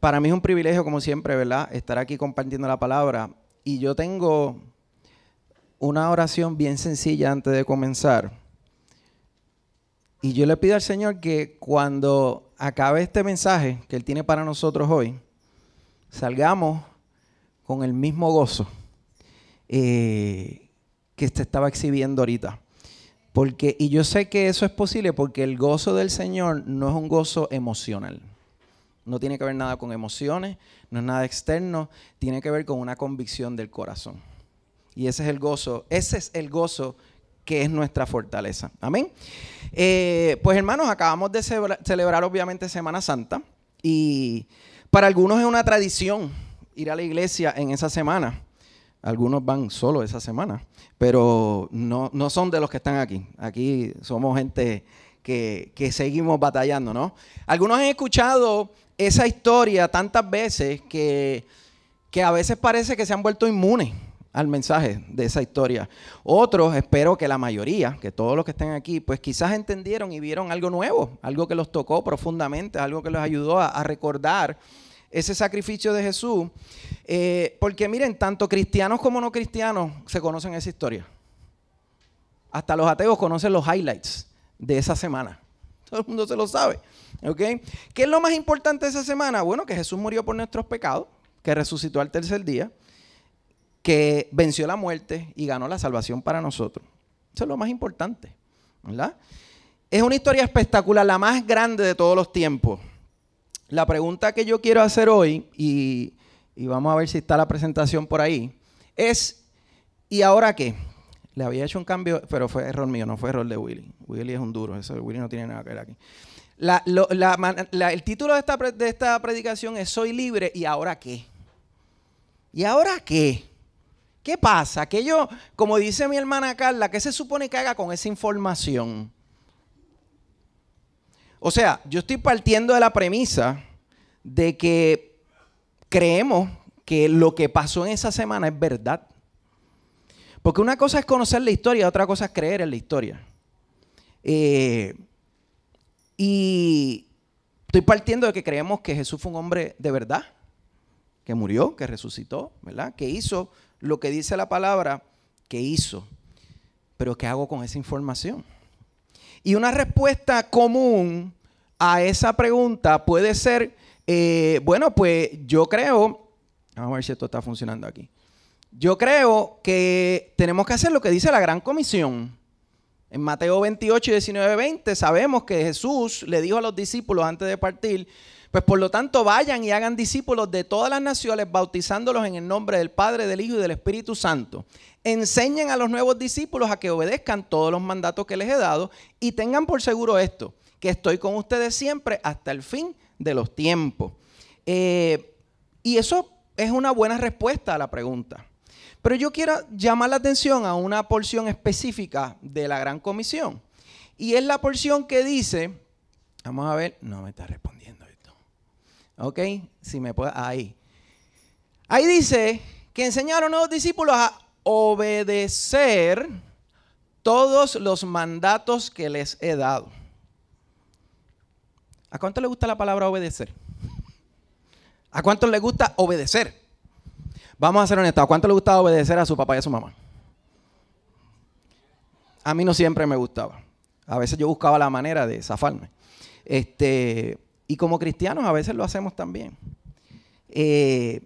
para mí es un privilegio, como siempre, ¿verdad? Estar aquí compartiendo la palabra. Y yo tengo una oración bien sencilla antes de comenzar. Y yo le pido al Señor que cuando acabe este mensaje que Él tiene para nosotros hoy, salgamos con el mismo gozo eh, que se estaba exhibiendo ahorita. Porque, y yo sé que eso es posible porque el gozo del Señor no es un gozo emocional. No tiene que ver nada con emociones, no es nada externo, tiene que ver con una convicción del corazón. Y ese es el gozo, ese es el gozo que es nuestra fortaleza. Amén. Eh, pues hermanos, acabamos de celebrar obviamente Semana Santa y para algunos es una tradición ir a la iglesia en esa semana. Algunos van solo esa semana, pero no, no son de los que están aquí. Aquí somos gente que, que seguimos batallando, ¿no? Algunos han escuchado esa historia tantas veces que, que a veces parece que se han vuelto inmunes al mensaje de esa historia. Otros, espero que la mayoría, que todos los que están aquí, pues quizás entendieron y vieron algo nuevo, algo que los tocó profundamente, algo que los ayudó a, recordar ese sacrificio de Jesús. Eh, porque miren, tanto cristianos como no cristianos se conocen esa historia. Hasta los ateos conocen los highlights de esa semana. Todo el mundo se lo sabe. ¿Ok? ¿Qué es lo más importante de esa semana? Bueno, que Jesús murió por nuestros pecados, que resucitó al tercer día que venció la muerte y ganó la salvación para nosotros. Eso es lo más importante, ¿verdad? Es una historia espectacular, la más grande de todos los tiempos. La pregunta que yo quiero hacer hoy, y, vamos a ver si está la presentación por ahí, es, ¿y ahora qué? Le había hecho un cambio, pero fue error mío, no fue error de Willy. Willy es un duro, Willy no tiene nada que ver aquí. El título de esta, de esta predicación es Soy libre y ahora qué. ¿Y ahora qué? ¿Qué pasa? Que yo, como dice mi hermana Carla, ¿qué se supone que haga con esa información? O sea, yo estoy partiendo de la premisa de que creemos que lo que pasó en esa semana es verdad. Porque una cosa es conocer la historia, otra cosa es creer en la historia. Eh, y estoy partiendo de que creemos que Jesús fue un hombre de verdad, que murió, que resucitó, ¿verdad? Que hizo lo que dice la palabra que hizo. Pero ¿qué hago con esa información? Y una respuesta común a esa pregunta puede ser, eh, bueno, pues yo creo, vamos a ver si esto está funcionando aquí. Yo creo que tenemos que hacer lo que dice la Gran Comisión. En Mateo 28 y 19, 20 sabemos que Jesús le dijo a los discípulos antes de partir, pues por lo tanto vayan y hagan discípulos de todas las naciones, bautizándolos en el nombre del Padre, del Hijo y del Espíritu Santo. Enseñen a los nuevos discípulos a que obedezcan todos los mandatos que les he dado y tengan por seguro esto, que estoy con ustedes siempre hasta el fin de los tiempos. Eh, y eso es una buena respuesta a la pregunta. Pero yo quiero llamar la atención a una porción específica de la Gran Comisión. Y es la porción que dice, vamos a ver, no me está respondiendo. ¿Ok? Si me puede, ahí. Ahí dice que enseñaron a los discípulos a obedecer todos los mandatos que les he dado. ¿A cuánto le gusta la palabra obedecer? ¿A cuánto le gusta obedecer? Vamos a ser honestos. ¿A cuánto le gusta obedecer a su papá y a su mamá? A mí no siempre me gustaba. A veces yo buscaba la manera de zafarme. Este, y como cristianos a veces lo hacemos también. Eh,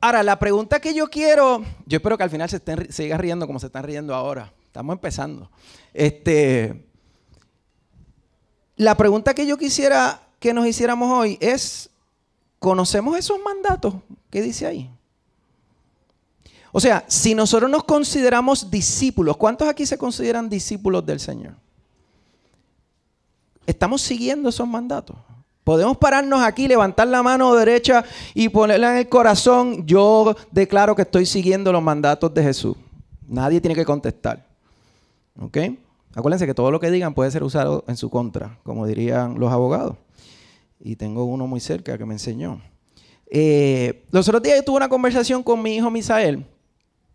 ahora, la pregunta que yo quiero, yo espero que al final se estén, sigan riendo como se están riendo ahora. Estamos empezando. Este, la pregunta que yo quisiera que nos hiciéramos hoy es, ¿conocemos esos mandatos que dice ahí? O sea, si nosotros nos consideramos discípulos, ¿cuántos aquí se consideran discípulos del Señor? ¿Estamos siguiendo esos mandatos? Podemos pararnos aquí, levantar la mano derecha y ponerla en el corazón. Yo declaro que estoy siguiendo los mandatos de Jesús. Nadie tiene que contestar. ¿Ok? Acuérdense que todo lo que digan puede ser usado en su contra, como dirían los abogados. Y tengo uno muy cerca que me enseñó. Eh, los otros días yo tuve una conversación con mi hijo Misael.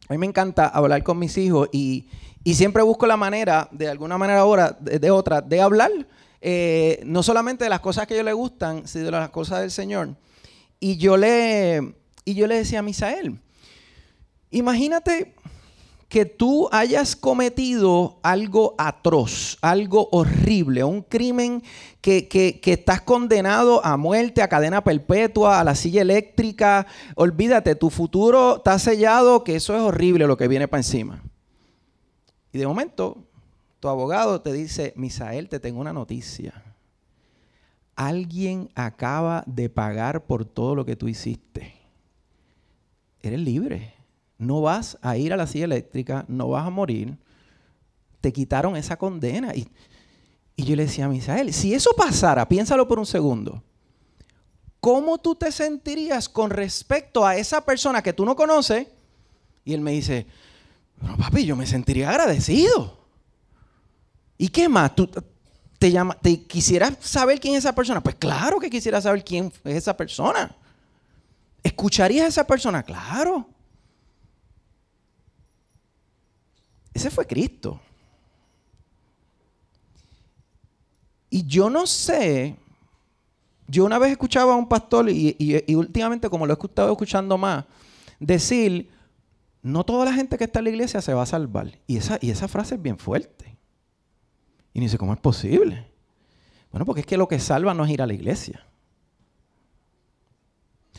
A mí me encanta hablar con mis hijos y, siempre busco la manera, de alguna manera ahora, de otra, de hablar eh, no solamente de las cosas que a ellos les gustan, sino de las cosas del Señor. y yo le, y yo le decía a Misael, imagínate que tú hayas cometido algo atroz, algo horrible, un crimen que, que, estás condenado a muerte, a cadena perpetua, a la silla eléctrica. Olvídate, tu futuro está sellado, que eso es horrible lo que viene para encima. Y de momento, tu abogado te dice, Misael, te tengo una noticia. Alguien acaba de pagar por todo lo que tú hiciste. Eres libre no vas a ir a la silla eléctrica, no vas a morir. Te quitaron esa condena. Y, yo le decía a Misael, si eso pasara, piénsalo por un segundo. ¿Cómo tú te sentirías con respecto a esa persona que tú no conoces? Y él me dice, no, papi, yo me sentiría agradecido. ¿Y qué más? ¿Tú te, llama, te quisieras saber quién es esa persona? Pues claro que quisiera saber quién es esa persona. ¿Escucharías a esa persona? Claro. Ese fue Cristo. Y yo no sé, yo una vez escuchaba a un pastor y, últimamente como lo he estado escuchando más, decir, no toda la gente que está en la iglesia se va a salvar. Y esa, y esa frase es bien fuerte. Y dice, ¿cómo es posible? Bueno, porque es que lo que salva no es ir a la iglesia.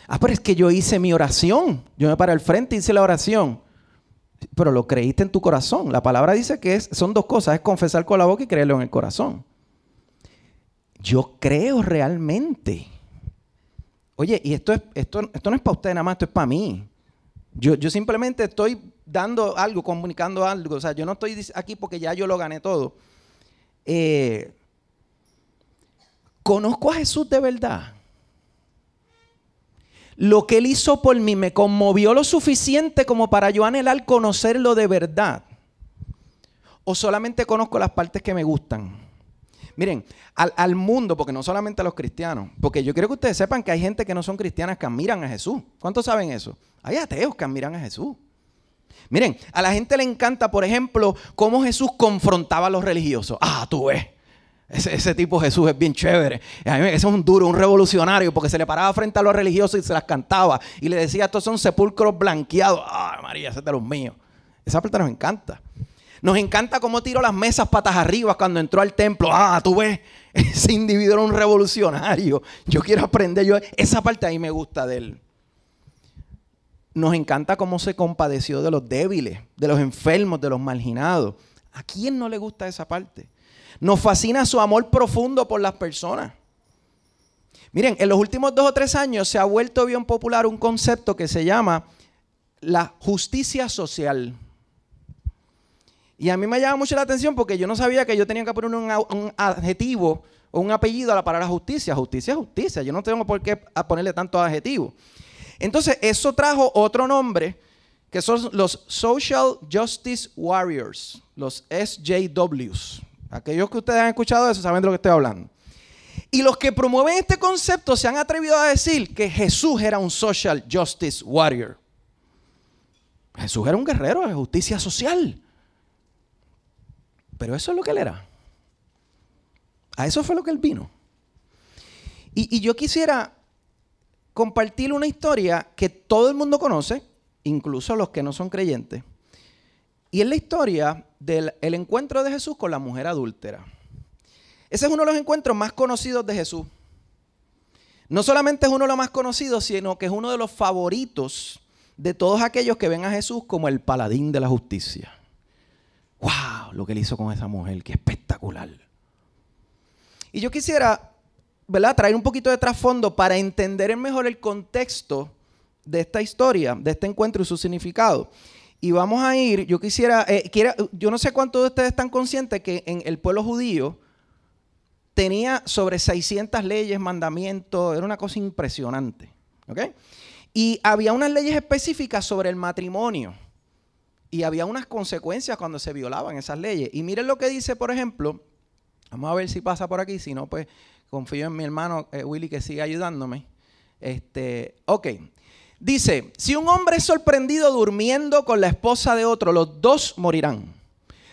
Ah, pero es que yo hice mi oración. Yo me paré al frente y hice la oración pero lo creíste en tu corazón. La palabra dice que son dos cosas, es confesar con la boca y creerlo en el corazón. Yo creo realmente. Oye, y esto, es, esto, esto no es para usted nada más, esto es para mí. Yo, yo simplemente estoy dando algo, comunicando algo. O sea, yo no estoy aquí porque ya yo lo gané todo. Eh, conozco a Jesús de verdad lo que Él hizo por mí me conmovió lo suficiente como para yo anhelar conocerlo de verdad. O solamente conozco las partes que me gustan. Miren, al, mundo, porque no solamente a los cristianos, porque yo quiero que ustedes sepan que hay gente que no son cristianas que admiran a Jesús. ¿Cuántos saben eso? Hay ateos que admiran a Jesús. Miren, a la gente le encanta, por ejemplo, cómo Jesús confrontaba a los religiosos. Ah, tú ves. Ese, tipo Jesús es bien chévere. Ese es un duro, un revolucionario, porque se le paraba frente a los religiosos y se las cantaba. Y le decía, estos son sepulcros blanqueados. Ay, María, ese es de los míos. Esa parte nos encanta. Nos encanta cómo tiró las mesas patas arriba cuando entró al templo. Ah, tú ves, ese individuo era un revolucionario. Yo quiero aprender. Yo, esa parte a mí me gusta de él. Nos encanta cómo se compadeció de los débiles, de los enfermos, de los marginados. ¿A quién no le gusta esa parte? Nos fascina su amor profundo por las personas. Miren, en los últimos dos o tres años se ha vuelto bien popular un concepto que se llama la justicia social. Y a mí me llama mucho la atención porque yo no sabía que yo tenía que poner un, adjetivo o un apellido a la palabra justicia. Justicia justicia. Yo no tengo por qué ponerle tantos adjetivos. Entonces, eso trajo otro nombre que son los Social Justice Warriors, los SJWs. Aquellos que ustedes han escuchado eso saben de lo que estoy hablando. Y los que promueven este concepto se han atrevido a decir que Jesús era un social justice warrior. Jesús era un guerrero de justicia social. Pero eso es lo que él era. A eso fue lo que él vino. Y, yo quisiera compartir una historia que todo el mundo conoce, incluso los que no son creyentes. Y es la historia del encuentro de Jesús con la mujer adúltera. Ese es uno de los encuentros más conocidos de Jesús. No solamente es uno de los más conocidos, sino que es uno de los favoritos de todos aquellos que ven a Jesús como el paladín de la justicia. ¡Wow! Lo que él hizo con esa mujer, qué espectacular. Y yo quisiera, ¿verdad?, traer un poquito de trasfondo para entender mejor el contexto de esta historia, de este encuentro y su significado. Y vamos a ir, yo quisiera, eh, yo no sé cuántos de ustedes están conscientes que en el pueblo judío tenía sobre 600 leyes, mandamientos, era una cosa impresionante. Y había unas leyes específicas sobre el matrimonio. Y había unas consecuencias cuando se violaban esas leyes. Y miren lo que dice, por ejemplo, vamos a ver si pasa por aquí, si no, pues confío en mi hermano eh, Willy que siga ayudándome. Este, ok, Dice, si un hombre es sorprendido durmiendo con la esposa de otro, los dos morirán.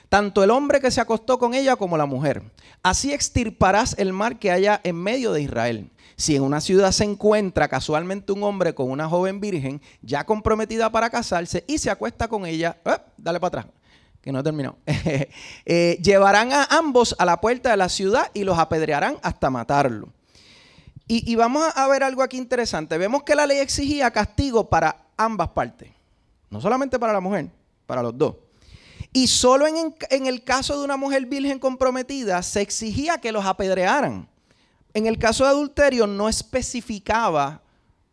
tanto el hombre que se acostó con ella como la mujer. Así extirparás el mal que haya en medio de Israel. Si en una ciudad se encuentra casualmente un hombre con una joven virgen ya comprometida para casarse y se acuesta con ella, ¡eh! dale para atrás, que no he terminado, eh, llevarán a ambos a la puerta de la ciudad y los apedrearán hasta matarlo. Y, vamos a ver algo aquí interesante. Vemos que la ley exigía castigo para ambas partes, no solamente para la mujer, para los dos. Y solo en, el caso de una mujer virgen comprometida se exigía que los apedrearan. En el caso de adulterio no especificaba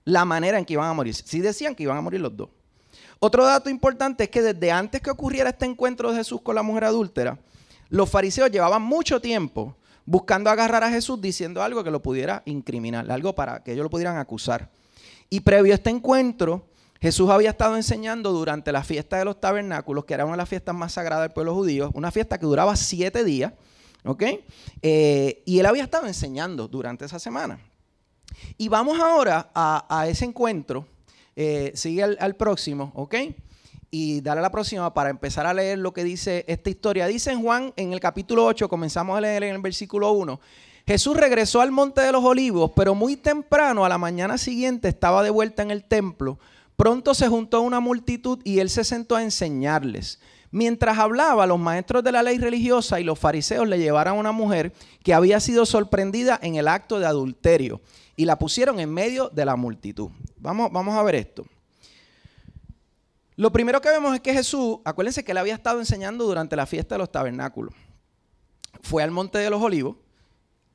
la manera en que iban a morir. Sí decían que iban a morir los dos. Otro dato importante es que desde antes que ocurriera este encuentro de Jesús con la mujer adúltera, los fariseos llevaban mucho tiempo buscando agarrar a Jesús diciendo algo que lo pudiera incriminar, algo para que ellos lo pudieran acusar. Y previo a este encuentro, Jesús había estado enseñando durante la fiesta de los tabernáculos, que era una de las fiestas más sagradas del pueblo judío, una fiesta que duraba siete días, ¿ok? Eh, y él había estado enseñando durante esa semana. Y vamos ahora a, ese encuentro, eh, sigue al, próximo, ¿ok? Y dale a la próxima para empezar a leer lo que dice esta historia. Dice en Juan, en el capítulo 8, comenzamos a leer en el versículo 1. Jesús regresó al monte de los olivos, pero muy temprano, a la mañana siguiente, estaba de vuelta en el templo Pronto se juntó una multitud y él se sentó a enseñarles. Mientras hablaba, los maestros de la ley religiosa y los fariseos le llevaron a una mujer que había sido sorprendida en el acto de adulterio y la pusieron en medio de la multitud. Vamos, vamos a ver esto. Lo primero que vemos es que Jesús, acuérdense que él había estado enseñando durante la fiesta de los tabernáculos. Fue al monte de los olivos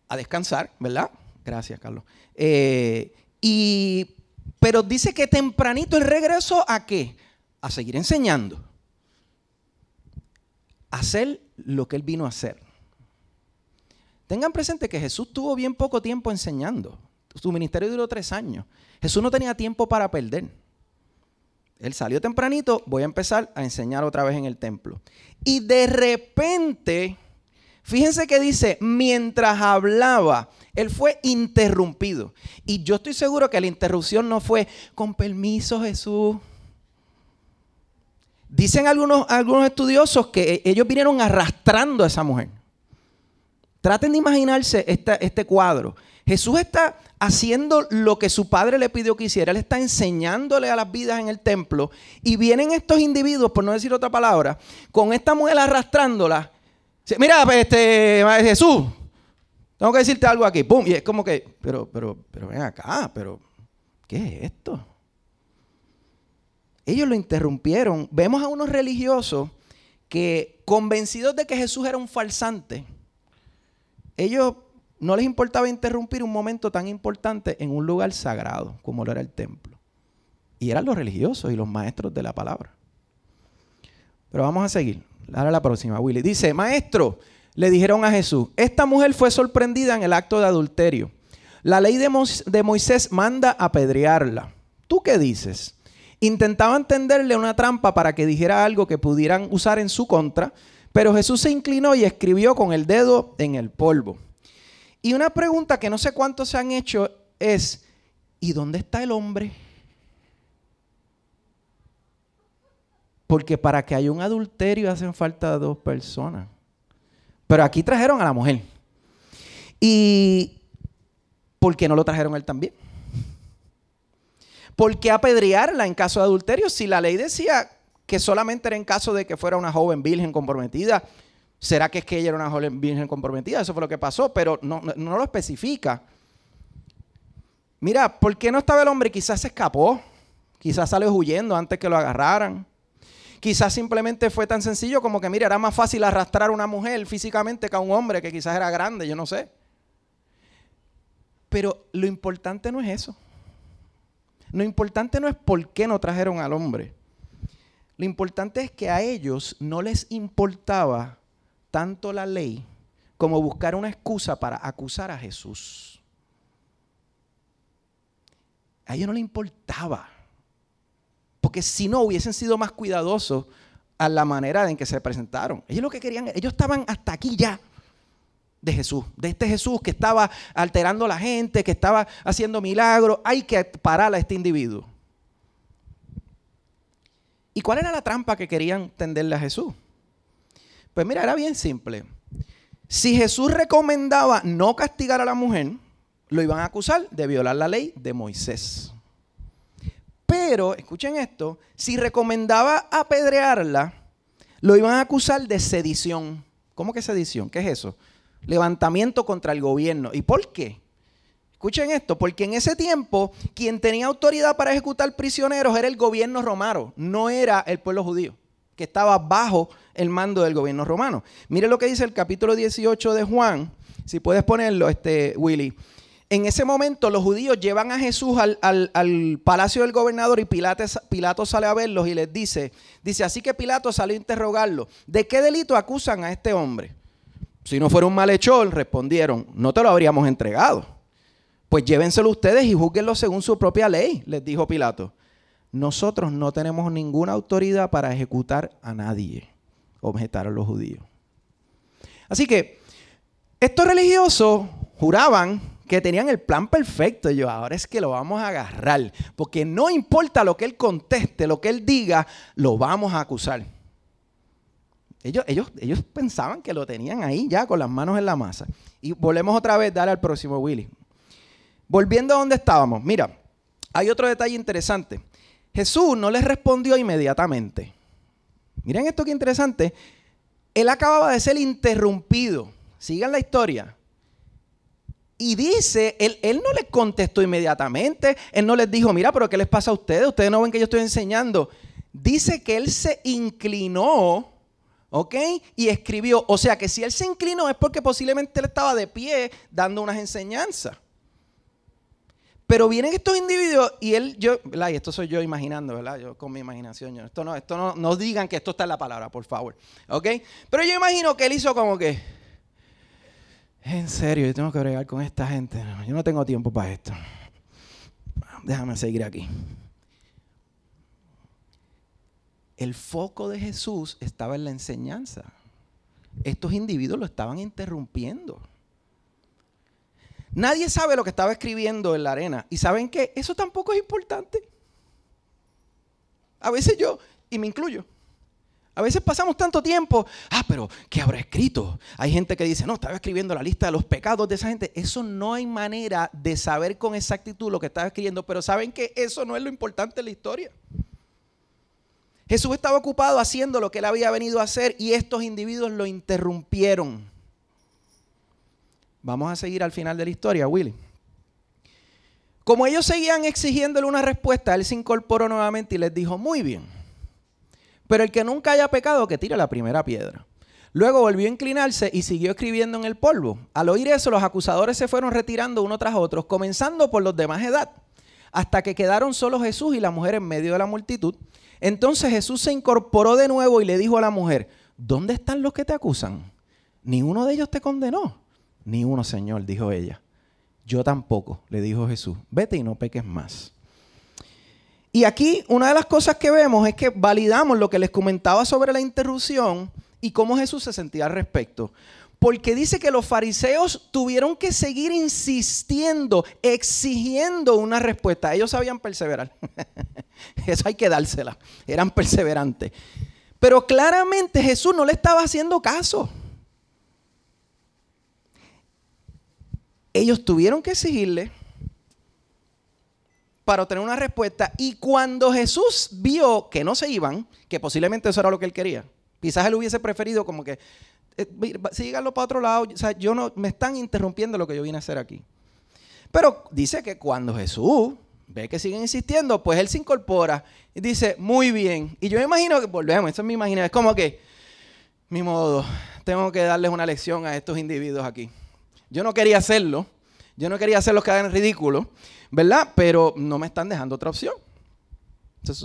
a descansar, ¿verdad? Gracias, Carlos. Eh, y pero dice que tempranito el regreso a qué? A seguir enseñando. A hacer lo que él vino a hacer. Tengan presente que Jesús tuvo bien poco tiempo enseñando. Su ministerio duró tres años. Jesús no tenía tiempo para perder. Él salió tempranito, voy a empezar a enseñar otra vez en el templo. Y de repente, fíjense que dice, mientras hablaba, él fue interrumpido. Y yo estoy seguro que la interrupción no fue, con permiso Jesús. Dicen algunos, algunos estudiosos que ellos vinieron arrastrando a esa mujer. Traten de imaginarse este cuadro. Jesús está haciendo lo que su padre le pidió que hiciera. Él está enseñándole a las vidas en el templo. Y vienen estos individuos, por no decir otra palabra, con esta mujer arrastrándola. Mira, este, Jesús, tengo que decirte algo aquí, pum, y es como que, pero, pero, pero ven acá, pero, ¿qué es esto? Ellos lo interrumpieron. Vemos a unos religiosos que, convencidos de que Jesús era un falsante, ellos no les importaba interrumpir un momento tan importante en un lugar sagrado como lo era el templo. Y eran los religiosos y los maestros de la palabra. Pero vamos a seguir. Ahora la próxima, Willy. Dice, maestro, le dijeron a Jesús, esta mujer fue sorprendida en el acto de adulterio. La ley de, Moisés manda apedrearla. ¿Tú qué dices? Intentaban tenderle una trampa para que dijera algo que pudieran usar en su contra, pero Jesús se inclinó y escribió con el dedo en el polvo. Y una pregunta que no sé cuántos se han hecho es, ¿y dónde está el hombre? Porque para que haya un adulterio hacen falta dos personas. Pero aquí trajeron a la mujer. ¿Y por qué no lo trajeron él también? ¿Por qué apedrearla en caso de adulterio? Si la ley decía que solamente era en caso de que fuera una joven virgen comprometida, ¿será que es que ella era una joven virgen comprometida? Eso fue lo que pasó, pero no, no lo especifica. Mira, ¿por qué no estaba el hombre? Quizás se escapó, quizás salió huyendo antes que lo agarraran. Quizás simplemente fue tan sencillo como que, mira, era más fácil arrastrar a una mujer físicamente que a un hombre que quizás era grande, yo no sé. Pero lo importante no es eso. Lo importante no es por qué no trajeron al hombre. Lo importante es que a ellos no les importaba tanto la ley como buscar una excusa para acusar a Jesús. A ellos no les importaba. Porque si no, hubiesen sido más cuidadosos a la manera en que se presentaron. Ellos lo que querían, ellos estaban hasta aquí ya de Jesús, de este Jesús que estaba alterando a la gente, que estaba haciendo milagros. Hay que parar a este individuo. ¿Y cuál era la trampa que querían tenderle a Jesús? Pues mira, era bien simple. Si Jesús recomendaba no castigar a la mujer, lo iban a acusar de violar la ley de Moisés. Pero, escuchen esto, si recomendaba apedrearla, lo iban a acusar de sedición. ¿Cómo que sedición? ¿Qué es eso? Levantamiento contra el gobierno. ¿Y por qué? Escuchen esto, porque en ese tiempo quien tenía autoridad para ejecutar prisioneros era el gobierno romano, no era el pueblo judío, que estaba bajo el mando del gobierno romano. Mire lo que dice el capítulo 18 de Juan, si puedes ponerlo, este, Willy. En ese momento los judíos llevan a Jesús al, palacio del gobernador y Pilato, sale a verlos y les dice, dice, así que Pilato salió a interrogarlo, ¿de qué delito acusan a este hombre? Si no fuera un malhechor, respondieron, no te lo habríamos entregado. Pues llévenselo ustedes y juzguenlo según su propia ley, les dijo Pilato. Nosotros no tenemos ninguna autoridad para ejecutar a nadie, objetaron los judíos. Así que estos religiosos juraban que tenían el plan perfecto. Y yo, ahora es que lo vamos a agarrar. Porque no importa lo que él conteste, lo que él diga, lo vamos a acusar. Ellos, ellos, ellos pensaban que lo tenían ahí ya con las manos en la masa. Y volvemos otra vez, dale al próximo Willy. Volviendo a donde estábamos, mira, hay otro detalle interesante. Jesús no les respondió inmediatamente. Miren esto que interesante. Él acababa de ser interrumpido. Sigan la historia. Y dice, él, él, no les contestó inmediatamente, él no les dijo, mira, pero ¿qué les pasa a ustedes? Ustedes no ven que yo estoy enseñando. Dice que él se inclinó, ¿ok? Y escribió. O sea que si él se inclinó es porque posiblemente él estaba de pie dando unas enseñanzas. Pero vienen estos individuos y él, yo, ¿verdad? Y esto soy yo imaginando, ¿verdad? Yo con mi imaginación. esto no, esto no, no digan que esto está en la palabra, por favor. ¿Ok? Pero yo imagino que él hizo como que, en serio, yo tengo que bregar con esta gente. Yo no tengo tiempo para esto. Déjame seguir aquí. El foco de Jesús estaba en la enseñanza. Estos individuos lo estaban interrumpiendo. Nadie sabe lo que estaba escribiendo en la arena. ¿Y saben qué? Eso tampoco es importante. A veces yo, y me incluyo, a veces pasamos tanto tiempo, ah, pero ¿qué habrá escrito? Hay gente que dice, no, estaba escribiendo la lista de los pecados de esa gente. Eso no hay manera de saber con exactitud lo que estaba escribiendo, pero saben que eso no es lo importante en la historia. Jesús estaba ocupado haciendo lo que él había venido a hacer y estos individuos lo interrumpieron. Vamos a seguir al final de la historia, Willy. Como ellos seguían exigiéndole una respuesta, él se incorporó nuevamente y les dijo, muy bien pero el que nunca haya pecado, que tire la primera piedra. Luego volvió a inclinarse y siguió escribiendo en el polvo. Al oír eso, los acusadores se fueron retirando uno tras otro, comenzando por los de más edad, hasta que quedaron solo Jesús y la mujer en medio de la multitud. Entonces Jesús se incorporó de nuevo y le dijo a la mujer, ¿dónde están los que te acusan? Ni uno de ellos te condenó. Ni uno, Señor, dijo ella. Yo tampoco, le dijo Jesús. Vete y no peques más. Y aquí una de las cosas que vemos es que validamos lo que les comentaba sobre la interrupción y cómo Jesús se sentía al respecto. Porque dice que los fariseos tuvieron que seguir insistiendo, exigiendo una respuesta. Ellos sabían perseverar. Eso hay que dársela. Eran perseverantes. Pero claramente Jesús no le estaba haciendo caso. Ellos tuvieron que exigirle para obtener una respuesta. Y cuando Jesús vio que no se iban, que posiblemente eso era lo que él quería, quizás él hubiese preferido como que, eh, síganlo para otro lado, o sea, yo no, me están interrumpiendo lo que yo vine a hacer aquí. Pero dice que cuando Jesús ve que siguen insistiendo, pues él se incorpora y dice, muy bien. Y yo me imagino que, volvemos, eso es mi imaginación, es como que, mi modo, tengo que darles una lección a estos individuos aquí. Yo no quería hacerlo, yo no quería hacerlos quedar en ridículo, ¿verdad? Pero no me están dejando otra opción.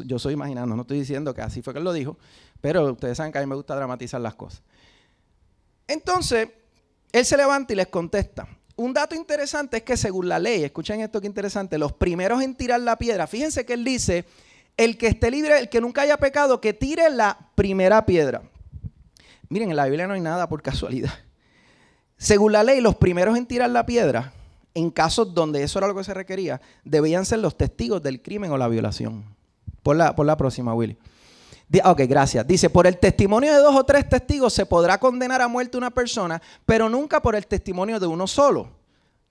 yo soy imaginando, no estoy diciendo que así fue que él lo dijo, pero ustedes saben que a mí me gusta dramatizar las cosas. Entonces, él se levanta y les contesta. Un dato interesante es que según la ley, escuchen esto que interesante, los primeros en tirar la piedra, fíjense que él dice, el que esté libre, el que nunca haya pecado, que tire la primera piedra. Miren, en la Biblia no hay nada por casualidad. Según la ley, los primeros en tirar la piedra en casos donde eso era lo que se requería, debían ser los testigos del crimen o la violación. Por la, por la próxima, Willy. Ok, gracias. Dice, por el testimonio de dos o tres testigos se podrá condenar a muerte una persona, pero nunca por el testimonio de uno solo.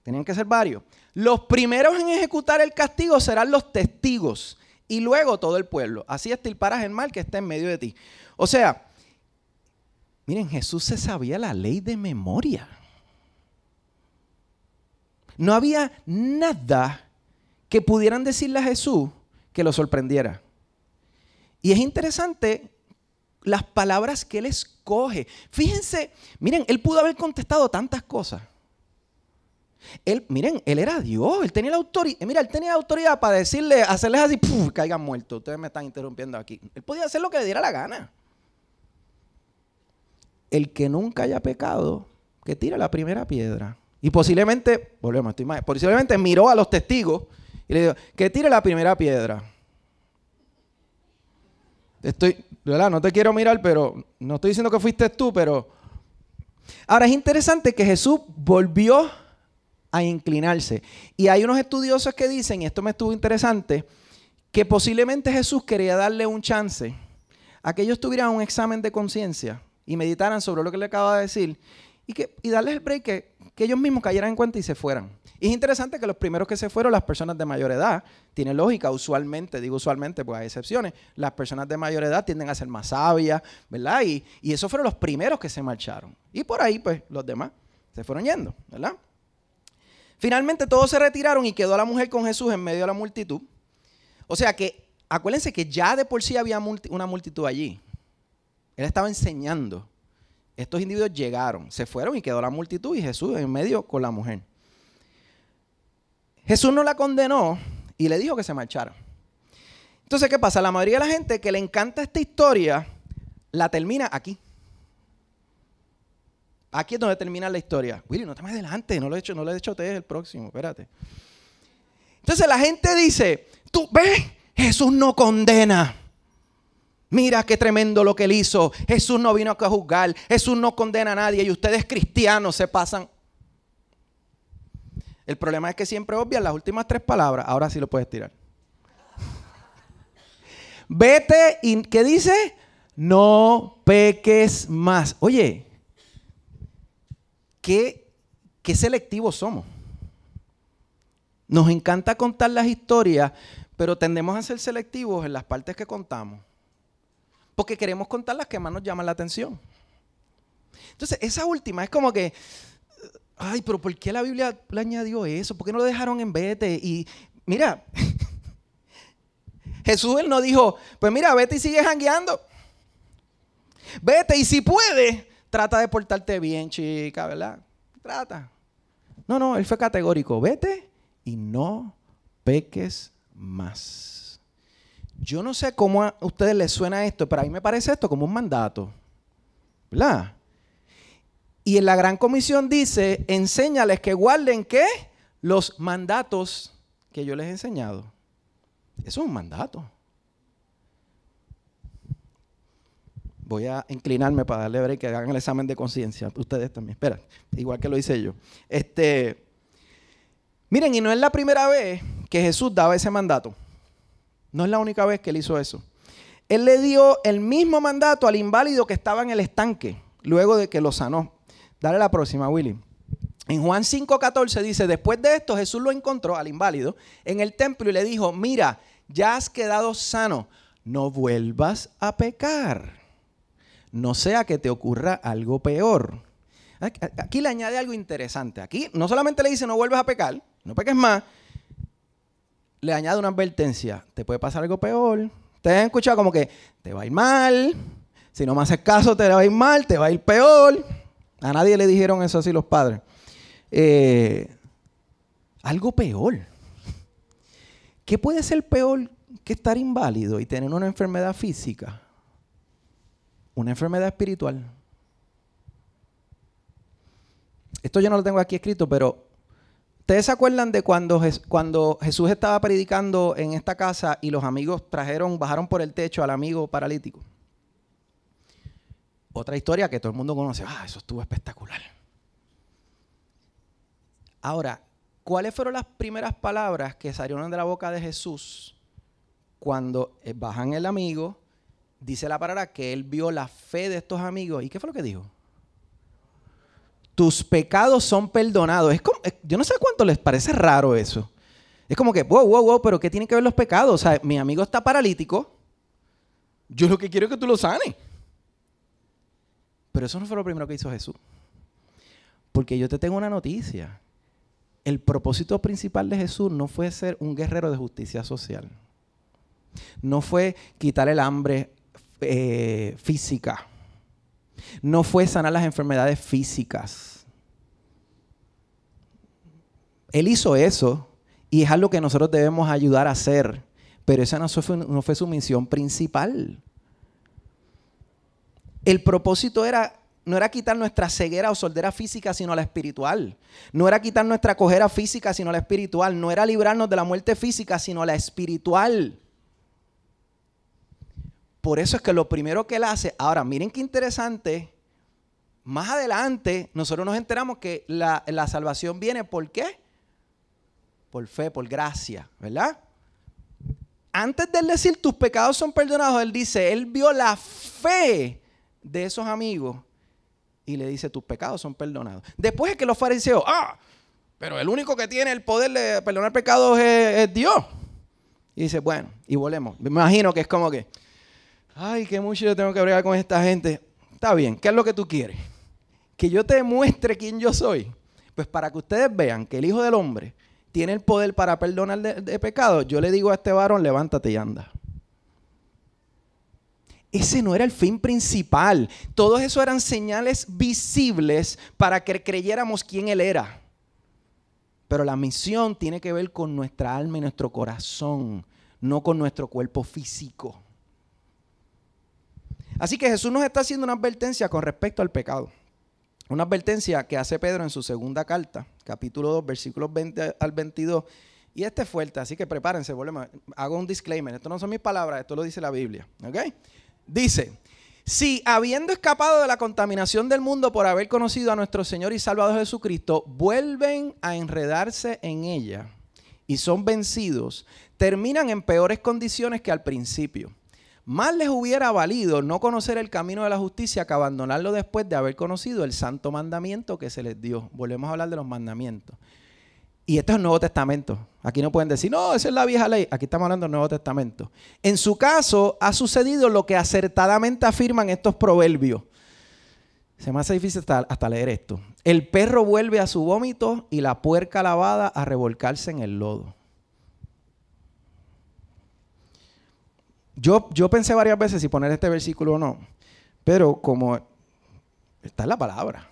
Tenían que ser varios. Los primeros en ejecutar el castigo serán los testigos y luego todo el pueblo. Así estilparás el mal que está en medio de ti. O sea, miren, Jesús se sabía la ley de memoria. No había nada que pudieran decirle a Jesús que lo sorprendiera. Y es interesante las palabras que él escoge. Fíjense, miren, él pudo haber contestado tantas cosas. Él, miren, él era Dios, él tenía la autoridad, mira, él tenía autoridad para decirle, hacerles así, caigan muertos. Ustedes me están interrumpiendo aquí. Él podía hacer lo que le diera la gana. El que nunca haya pecado, que tire la primera piedra. Y posiblemente, volvemos, estoy mal, posiblemente miró a los testigos y le dijo, que tire la primera piedra. Estoy, ¿verdad? No te quiero mirar, pero no estoy diciendo que fuiste tú, pero... Ahora es interesante que Jesús volvió a inclinarse. Y hay unos estudiosos que dicen, y esto me estuvo interesante, que posiblemente Jesús quería darle un chance a que ellos tuvieran un examen de conciencia y meditaran sobre lo que le acaba de decir y, que, y darles el break que, que ellos mismos cayeran en cuenta y se fueran. Y es interesante que los primeros que se fueron, las personas de mayor edad, tiene lógica, usualmente, digo usualmente, pues hay excepciones, las personas de mayor edad tienden a ser más sabias, ¿verdad? Y, esos fueron los primeros que se marcharon. Y por ahí, pues, los demás se fueron yendo, ¿verdad? Finalmente todos se retiraron y quedó la mujer con Jesús en medio de la multitud. O sea que, acuérdense que ya de por sí había una multitud allí. Él estaba enseñando. Estos individuos llegaron, se fueron y quedó la multitud y Jesús en medio con la mujer. Jesús no la condenó y le dijo que se marchara. Entonces, ¿qué pasa? La mayoría de la gente que le encanta esta historia la termina aquí. Aquí es donde termina la historia. Willy, no te me adelante, no lo he hecho, no lo he hecho te el próximo, espérate. Entonces la gente dice, tú ves, Jesús no condena. Mira qué tremendo lo que él hizo. Jesús no vino a juzgar. Jesús no condena a nadie. Y ustedes cristianos se pasan. El problema es que siempre obvian las últimas tres palabras. Ahora sí lo puedes tirar. Vete y ¿qué dice? No peques más. Oye, qué, qué selectivos somos. Nos encanta contar las historias, pero tendemos a ser selectivos en las partes que contamos. Porque queremos contar las que más nos llaman la atención. Entonces, esa última es como que, ay, pero ¿por qué la Biblia le añadió eso? ¿Por qué no lo dejaron en vete? Y mira, Jesús él no dijo, pues mira, vete y sigue jangueando. Vete y si puedes, trata de portarte bien, chica, ¿verdad? Trata. No, no, él fue categórico. Vete y no peques más. Yo no sé cómo a ustedes les suena esto, pero a mí me parece esto como un mandato. ¿Verdad? Y en la gran comisión dice, enséñales que guarden qué? Los mandatos que yo les he enseñado. Eso es un mandato. Voy a inclinarme para darle break que hagan el examen de conciencia. Ustedes también. Espera, igual que lo hice yo. Este, miren, y no es la primera vez que Jesús daba ese mandato. No es la única vez que él hizo eso. Él le dio el mismo mandato al inválido que estaba en el estanque, luego de que lo sanó. Dale la próxima, Willy. En Juan 5:14 dice, después de esto Jesús lo encontró al inválido en el templo y le dijo, mira, ya has quedado sano, no vuelvas a pecar no sea que te ocurra algo peor. Aquí le añade algo interesante. Aquí no solamente le dice no vuelvas a pecar, no peques más, le añade una advertencia. Te puede pasar algo peor. Ustedes han escuchado como que te va a ir mal, si no me haces caso te va a ir mal, te va a ir peor. A nadie le dijeron eso así los padres. Eh, algo peor. ¿Qué puede ser peor que estar inválido y tener una enfermedad física? una enfermedad espiritual. Esto yo no lo tengo aquí escrito, pero ¿ustedes se acuerdan de cuando, Jesús estaba predicando en esta casa y los amigos trajeron, bajaron por el techo al amigo paralítico? Otra historia que todo el mundo conoce. Ah, eso estuvo espectacular. Ahora, ¿cuáles fueron las primeras palabras que salieron de la boca de Jesús cuando bajan el amigo dice la palabra que él vio la fe de estos amigos. ¿Y qué fue lo que dijo? Tus pecados son perdonados. Es como, yo no sé cuánto les parece raro eso. Es como que, wow, wow, wow, pero ¿qué tienen que ver los pecados? O sea, mi amigo está paralítico. Yo lo que quiero es que tú lo sanes. Pero eso no fue lo primero que hizo Jesús. Porque yo te tengo una noticia. El propósito principal de Jesús no fue ser un guerrero de justicia social. No fue quitar el hambre eh, física. No fue sanar las enfermedades físicas. Él hizo eso y es algo que nosotros debemos ayudar a hacer. Pero esa no fue, su misión principal. El propósito era no era quitar nuestra ceguera o soldera física, sino la espiritual. No era quitar nuestra cojera física, sino la espiritual. No era librarnos de la muerte física, sino la espiritual. Por eso es que lo primero que él hace, ahora miren qué interesante, más adelante nosotros nos enteramos que la, salvación viene por qué? Por fe, por gracia, ¿verdad? Antes de él decir tus pecados son perdonados, él dice, él vio la fe de esos amigos y le dice, tus pecados son perdonados. Después es que los fariseos, ah, pero el único que tiene el poder de perdonar pecados es, Dios. Y dice, bueno, y volvemos. Me imagino que es como que, ay, qué mucho yo tengo que bregar con esta gente. Está bien, ¿qué es lo que tú quieres? Que yo te muestre quién yo soy. Pues para que ustedes vean que el Hijo del Hombre tiene el poder para perdonar de, de pecado, yo le digo a este varón, levántate y anda. Ese no era el fin principal. Todos eso eran señales visibles para que creyéramos quién Él era. Pero la misión tiene que ver con nuestra alma y nuestro corazón, no con nuestro cuerpo físico. Así que Jesús nos está haciendo una advertencia con respecto al pecado. Una advertencia que hace Pedro en su segunda carta, capítulo 2, versículos 20 al 22. Y este es fuerte, así que prepárense, volvemos. Hago un disclaimer. Esto no son mis palabras, esto lo dice la Biblia. Dice, si habiendo escapado de la contaminación del mundo por haber conocido a nuestro Señor y Salvador Jesucristo, vuelven a enredarse en ella y son vencidos, terminan en peores condiciones que al principio. Más les hubiera valido no conocer el camino de la justicia que abandonarlo después de haber conocido el santo mandamiento que se les dio. Volvemos a hablar de los mandamientos. Y esto es el Nuevo Testamento. Aquí no pueden decir, no, esa es la vieja ley. Aquí estamos hablando del Nuevo Testamento. En su caso, ha sucedido lo que acertadamente afirman estos proverbios. Se me hace difícil hasta, leer esto. El perro vuelve a su vómito y la puerca lavada a revolcarse en el lodo. Yo, pensé varias veces si poner este versículo o no, pero como está en la palabra,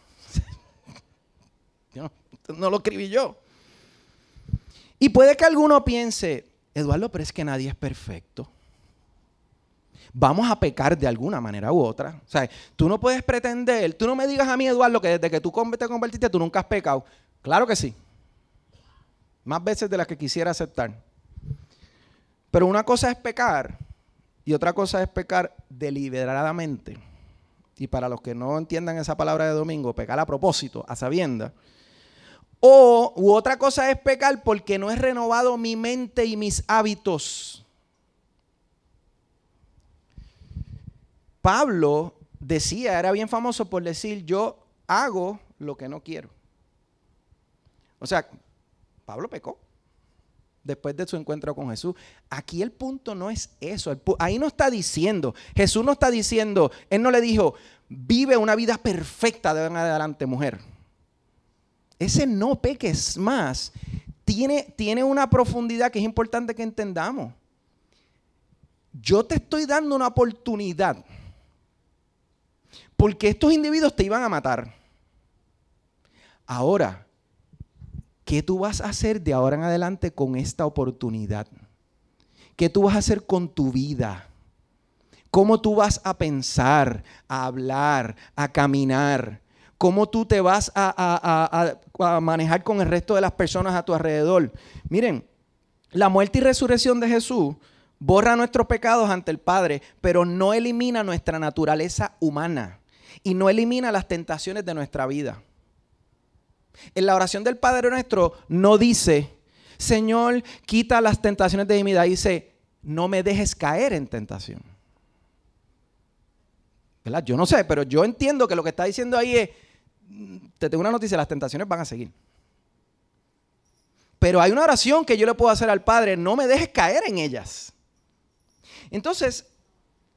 no lo escribí yo. Y puede que alguno piense, Eduardo, pero es que nadie es perfecto. Vamos a pecar de alguna manera u otra. O sea, tú no puedes pretender, tú no me digas a mí, Eduardo, que desde que tú te convertiste tú nunca has pecado. Claro que sí. Más veces de las que quisiera aceptar. Pero una cosa es pecar y otra cosa es pecar deliberadamente. Y para los que no entiendan esa palabra de domingo, pecar a propósito, a sabienda o u otra cosa es pecar porque no he renovado mi mente y mis hábitos. Pablo decía, era bien famoso por decir, yo hago lo que no quiero. O sea, Pablo pecó después de su encuentro con Jesús. Aquí el punto no es eso. Ahí no está diciendo, Jesús no está diciendo, Él no le dijo, vive una vida perfecta de adelante, mujer ese no peques más tiene, tiene una profundidad que es importante que entendamos. Yo te estoy dando una oportunidad porque estos individuos te iban a matar. Ahora, ¿qué tú vas a hacer de ahora en adelante con esta oportunidad? ¿Qué tú vas a hacer con tu vida? ¿Cómo tú vas a pensar, a hablar, a caminar? cómo tú te vas a, manejar con el resto de las personas a tu alrededor. Miren, la muerte y resurrección de Jesús borra nuestros pecados ante el Padre, pero no elimina nuestra naturaleza humana y no elimina las tentaciones de nuestra vida. En la oración del Padre nuestro no dice, Señor, quita las tentaciones de mi vida, dice, no me dejes caer en tentación. ¿verdad? Yo no sé, pero yo entiendo que lo que está diciendo ahí es, mm, te tengo una noticia, las tentaciones van a seguir. Pero hay una oración que yo le puedo hacer al Padre, no me dejes caer en ellas. Entonces,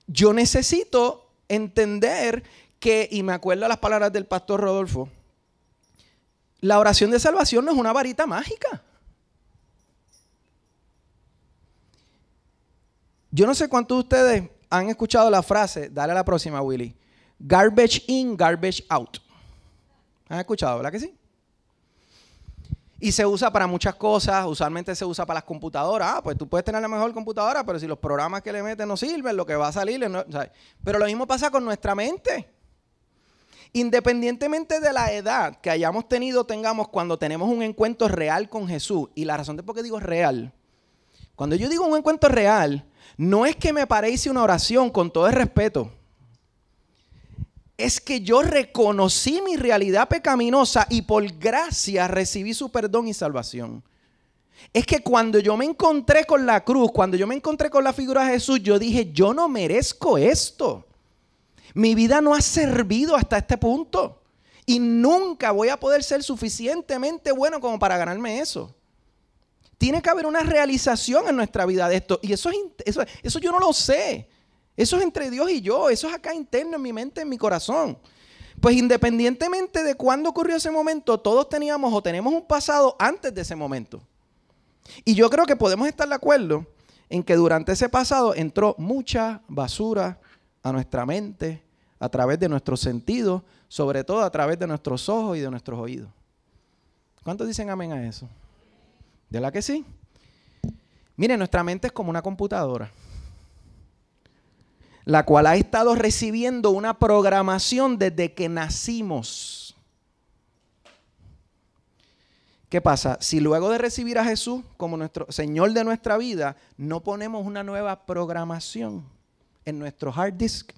yo necesito entender que, y me acuerdo las palabras del pastor Rodolfo, la oración de salvación no es una varita mágica. Yo no sé cuántos de ustedes han escuchado la frase, dale a la próxima, Willy, garbage in, garbage out. ¿Han escuchado, verdad que sí? Y se usa para muchas cosas, usualmente se usa para las computadoras. Ah, pues tú puedes tener la mejor computadora, pero si los programas que le meten no sirven, lo que va a salir no, Pero lo mismo pasa con nuestra mente. Independientemente de la edad que hayamos tenido, tengamos cuando tenemos un encuentro real con Jesús, y la razón de por qué digo real, cuando yo digo un encuentro real, no es que me parece una oración con todo el respeto. Es que yo reconocí mi realidad pecaminosa y por gracia recibí su perdón y salvación. Es que cuando yo me encontré con la cruz, cuando yo me encontré con la figura de Jesús, yo dije, yo no merezco esto. Mi vida no ha servido hasta este punto. Y nunca voy a poder ser suficientemente bueno como para ganarme eso. Tiene que haber una realización en nuestra vida de esto. Y eso, es, eso, yo no lo sé. Eso es entre Dios y yo. Eso es acá interno en mi mente, en mi corazón. Pues independientemente de cuándo ocurrió ese momento, todos teníamos o tenemos un pasado antes de ese momento. Y yo creo que podemos estar de acuerdo en que durante ese pasado entró mucha basura a nuestra mente, a través de nuestros sentidos, sobre todo a través de nuestros ojos y de nuestros oídos. ¿Cuántos dicen amén a eso? ¿De la que sí? Mire, nuestra mente es como una computadora, la cual ha estado recibiendo una programación desde que nacimos. ¿Qué pasa? Si luego de recibir a Jesús como nuestro Señor de nuestra vida, no ponemos una nueva programación en nuestro hard disk,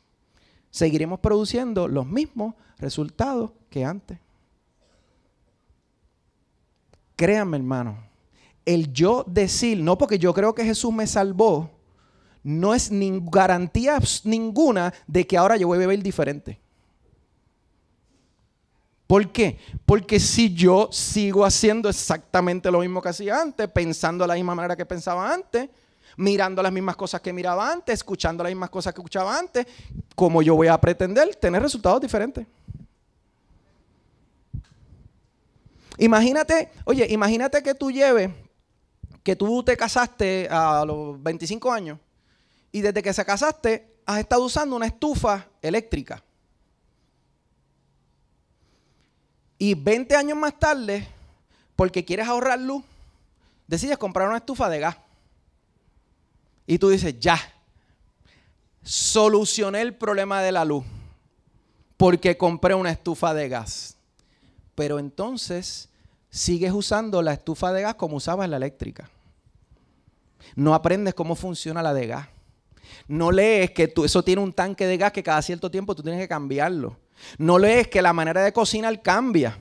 seguiremos produciendo los mismos resultados que antes. Créanme, hermano, el yo decir, no porque yo creo que Jesús me salvó, no es ni garantía ninguna de que ahora yo voy a vivir diferente. ¿Por qué? Porque si yo sigo haciendo exactamente lo mismo que hacía antes, pensando de la misma manera que pensaba antes, mirando las mismas cosas que miraba antes, escuchando las mismas cosas que escuchaba antes, como yo voy a pretender tener resultados diferentes. Imagínate, oye, imagínate que tú lleves que tú te casaste a los 25 años y desde que se casaste has estado usando una estufa eléctrica. Y 20 años más tarde, porque quieres ahorrar luz, decides comprar una estufa de gas. Y tú dices, ya, solucioné el problema de la luz porque compré una estufa de gas. Pero entonces sigues usando la estufa de gas como usabas la eléctrica. No aprendes cómo funciona la de gas. No lees que tú, eso tiene un tanque de gas que cada cierto tiempo tú tienes que cambiarlo. No lees que la manera de cocinar cambia.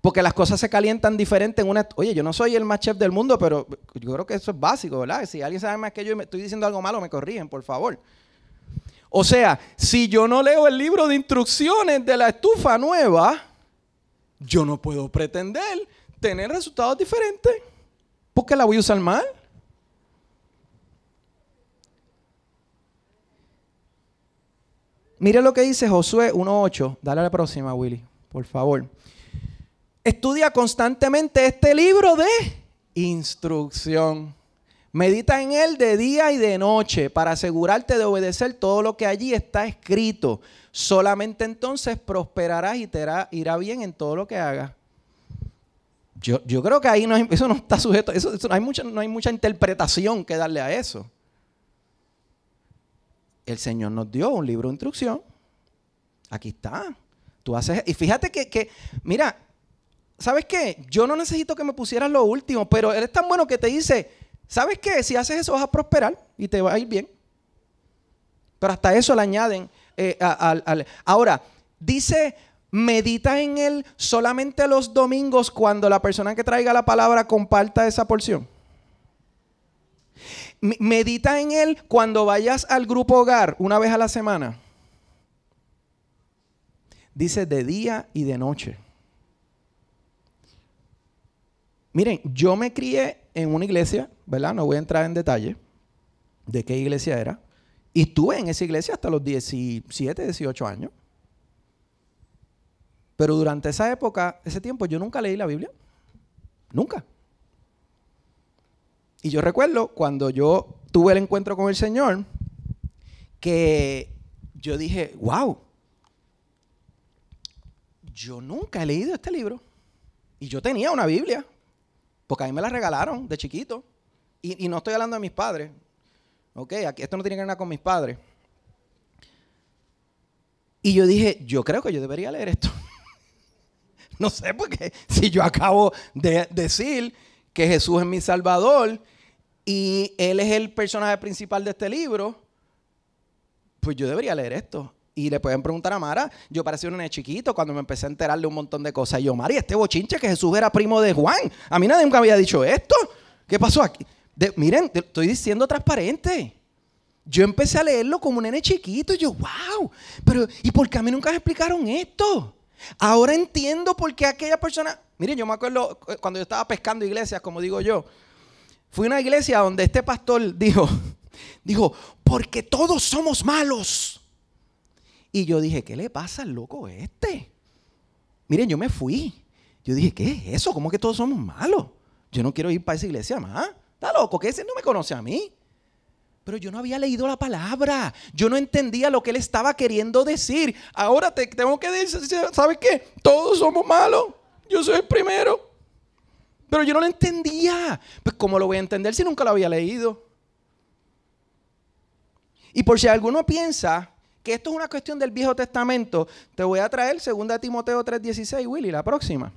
Porque las cosas se calientan diferente en una... Oye, yo no soy el más chef del mundo, pero yo creo que eso es básico, ¿verdad? Si alguien sabe más que yo me estoy diciendo algo malo, me corrigen, por favor. O sea, si yo no leo el libro de instrucciones de la estufa nueva, yo no puedo pretender tener resultados diferentes porque la voy a usar mal. Mire lo que dice Josué 1.8. Dale a la próxima, Willy, por favor. Estudia constantemente este libro de instrucción. Medita en él de día y de noche para asegurarte de obedecer todo lo que allí está escrito. Solamente entonces prosperarás y te irá, bien en todo lo que hagas. Yo, creo que ahí no eso no está sujeto, eso, hay no hay mucha interpretación que darle a eso. El Señor nos dio un libro de instrucción. Aquí está. Tú haces, y fíjate que mira, ¿sabes qué? Yo no necesito que me pusieras lo último, pero Él es tan bueno que te dice, ¿sabes qué? Si haces eso vas a prosperar y te va a ir bien. Pero hasta eso le añaden. Eh, ahora, dice, medita en Él solamente los domingos cuando la persona que traiga la palabra comparta esa porción. Medita en Él cuando vayas al grupo hogar una vez a la semana. Dice de día y de noche. Miren, yo me crié en una iglesia, ¿verdad? No voy a entrar en detalle de qué iglesia era. Y estuve en esa iglesia hasta los 17, 18 años. Pero durante esa época, ese tiempo, yo nunca leí la Biblia. Nunca. Y yo recuerdo cuando yo tuve el encuentro con el Señor, que yo dije, wow, yo nunca he leído este libro. Y yo tenía una Biblia, porque a mí me la regalaron de chiquito. Y, no estoy hablando de mis padres. Ok, esto no tiene que ver nada con mis padres. Y yo dije, yo creo que yo debería leer esto. no sé, porque si yo acabo de decir que Jesús es mi Salvador y Él es el personaje principal de este libro, pues yo debería leer esto. Y le pueden preguntar a Mara, yo parecía un nene chiquito cuando me empecé a enterarle un montón de cosas. Y yo, Mari, este bochinche que Jesús era primo de Juan. A mí nadie nunca había dicho esto. ¿Qué pasó aquí? miren, estoy diciendo transparente. Yo empecé a leerlo como un nene chiquito y yo, wow, pero ¿y por qué a mí nunca me explicaron esto? Ahora entiendo por qué aquella persona, miren, yo me acuerdo eh, cuando yo estaba pescando iglesias, como digo yo, fui a una iglesia donde este pastor dijo, dijo, porque todos somos malos. Y yo dije, ¿qué le pasa al loco este? Miren, yo me fui. Yo dije, ¿qué es eso? ¿Cómo que todos somos malos? Yo no quiero ir para esa iglesia más. Está loco, que ese no me conoce a mí. Pero yo no había leído la palabra. Yo no entendía lo que él estaba queriendo decir. Ahora te tengo que decir, ¿sabes qué? Todos somos malos. Yo soy el primero. Pero yo no lo entendía. Pues ¿cómo lo voy a entender si nunca lo había leído? Y por si alguno piensa que esto es una cuestión del Viejo Testamento, te voy a traer 2 Timoteo 3:16, Willy, la próxima.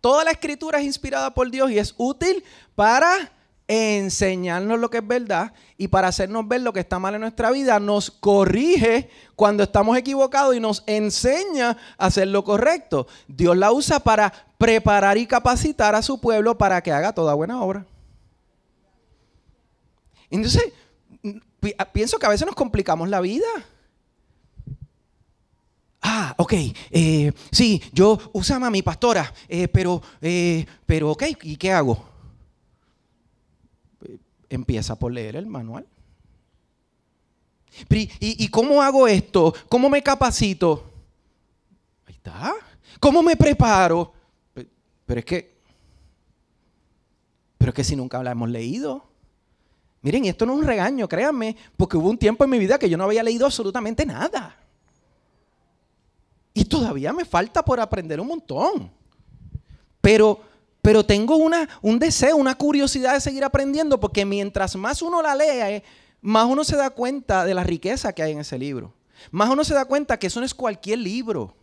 Toda la escritura es inspirada por Dios y es útil para enseñarnos lo que es verdad y para hacernos ver lo que está mal en nuestra vida, nos corrige cuando estamos equivocados y nos enseña a hacer lo correcto. Dios la usa para preparar y capacitar a su pueblo para que haga toda buena obra. Entonces, pienso que a veces nos complicamos la vida. Ah, ok, eh, sí, yo usaba a mi pastora, eh, pero, eh, pero, ok, ¿y qué hago? Empieza por leer el manual. ¿Y, cómo hago esto? ¿Cómo me capacito? Ahí está. ¿Cómo me preparo? Pero es que, pero es que si nunca la hemos leído. Miren, esto no es un regaño, créanme, porque hubo un tiempo en mi vida que yo no había leído absolutamente nada. Y todavía me falta por aprender un montón. Pero pero tengo una, un deseo, una curiosidad de seguir aprendiendo, porque mientras más uno la lea, más uno se da cuenta de la riqueza que hay en ese libro. Más uno se da cuenta que eso no es cualquier libro.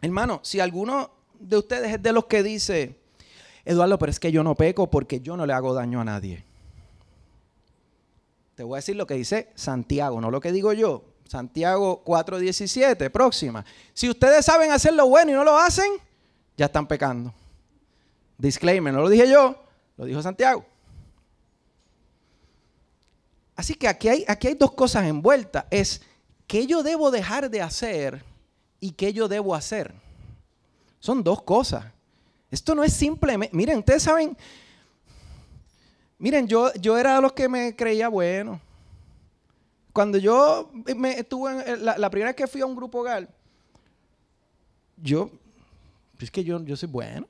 Hermano, si alguno de ustedes es de los que dice, Eduardo, pero es que yo no peco porque yo no le hago daño a nadie. Te voy a decir lo que dice Santiago, no lo que digo yo. Santiago 4:17, próxima. Si ustedes saben hacer lo bueno y no lo hacen, ya están pecando. Disclaimer, no lo dije yo, lo dijo Santiago. Así que aquí hay, aquí hay dos cosas envueltas. Es qué yo debo dejar de hacer y qué yo debo hacer. Son dos cosas. Esto no es simplemente, miren, ustedes saben, miren, yo, yo era de los que me creía bueno cuando yo me estuve, en, la, primera vez que fui a un grupo hogar, yo, es que yo, yo soy bueno.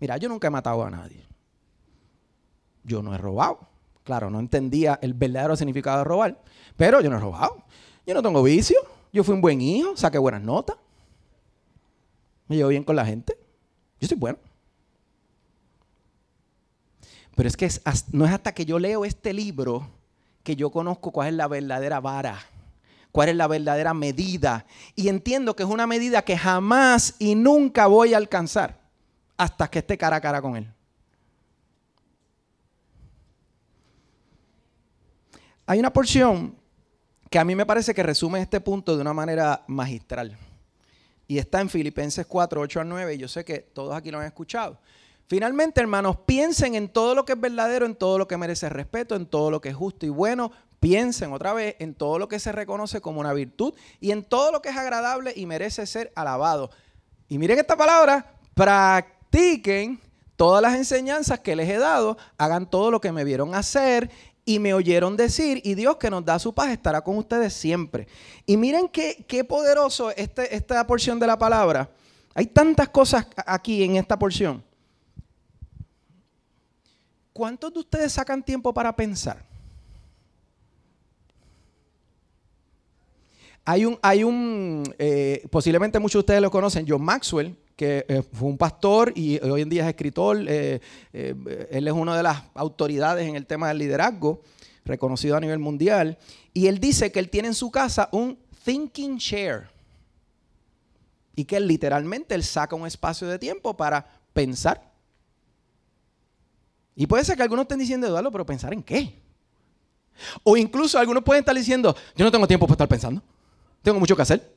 Mira, yo nunca he matado a nadie. Yo no he robado. Claro, no entendía el verdadero significado de robar, pero yo no he robado. Yo no tengo vicio. Yo fui un buen hijo, saqué buenas notas. Me llevo bien con la gente. Yo soy bueno. Pero es que no es hasta que yo leo este libro que yo conozco cuál es la verdadera vara, cuál es la verdadera medida. Y entiendo que es una medida que jamás y nunca voy a alcanzar hasta que esté cara a cara con Él. Hay una porción que a mí me parece que resume este punto de una manera magistral. Y está en Filipenses 4, 8 a 9. Y yo sé que todos aquí lo han escuchado. Finalmente, hermanos, piensen en todo lo que es verdadero, en todo lo que merece respeto, en todo lo que es justo y bueno, Piensen otra vez en todo lo que se reconoce como una virtud y en todo lo que es agradable y merece ser alabado. Y miren esta palabra, practiquen todas las enseñanzas que les he dado, hagan todo lo que me vieron hacer y me oyeron decir, y Dios que nos da su paz estará con ustedes siempre. Y miren qué, poderoso este, esta porción de la palabra. Hay tantas cosas aquí en esta porción. ¿Cuántos de ustedes sacan tiempo para pensar? Hay un, hay un eh, posiblemente muchos de ustedes lo conocen, John Maxwell, que eh, fue un pastor y hoy en día es escritor. Eh, él es una de las autoridades en el tema del liderazgo, reconocido a nivel mundial. Y él dice que él tiene en su casa un thinking chair. Y que literalmente él saca un espacio de tiempo para pensar. Y puede ser que algunos estén diciendo, Eduardo, pero pensar en qué. O incluso algunos pueden estar diciendo, yo no tengo tiempo para estar pensando. Tengo mucho que hacer.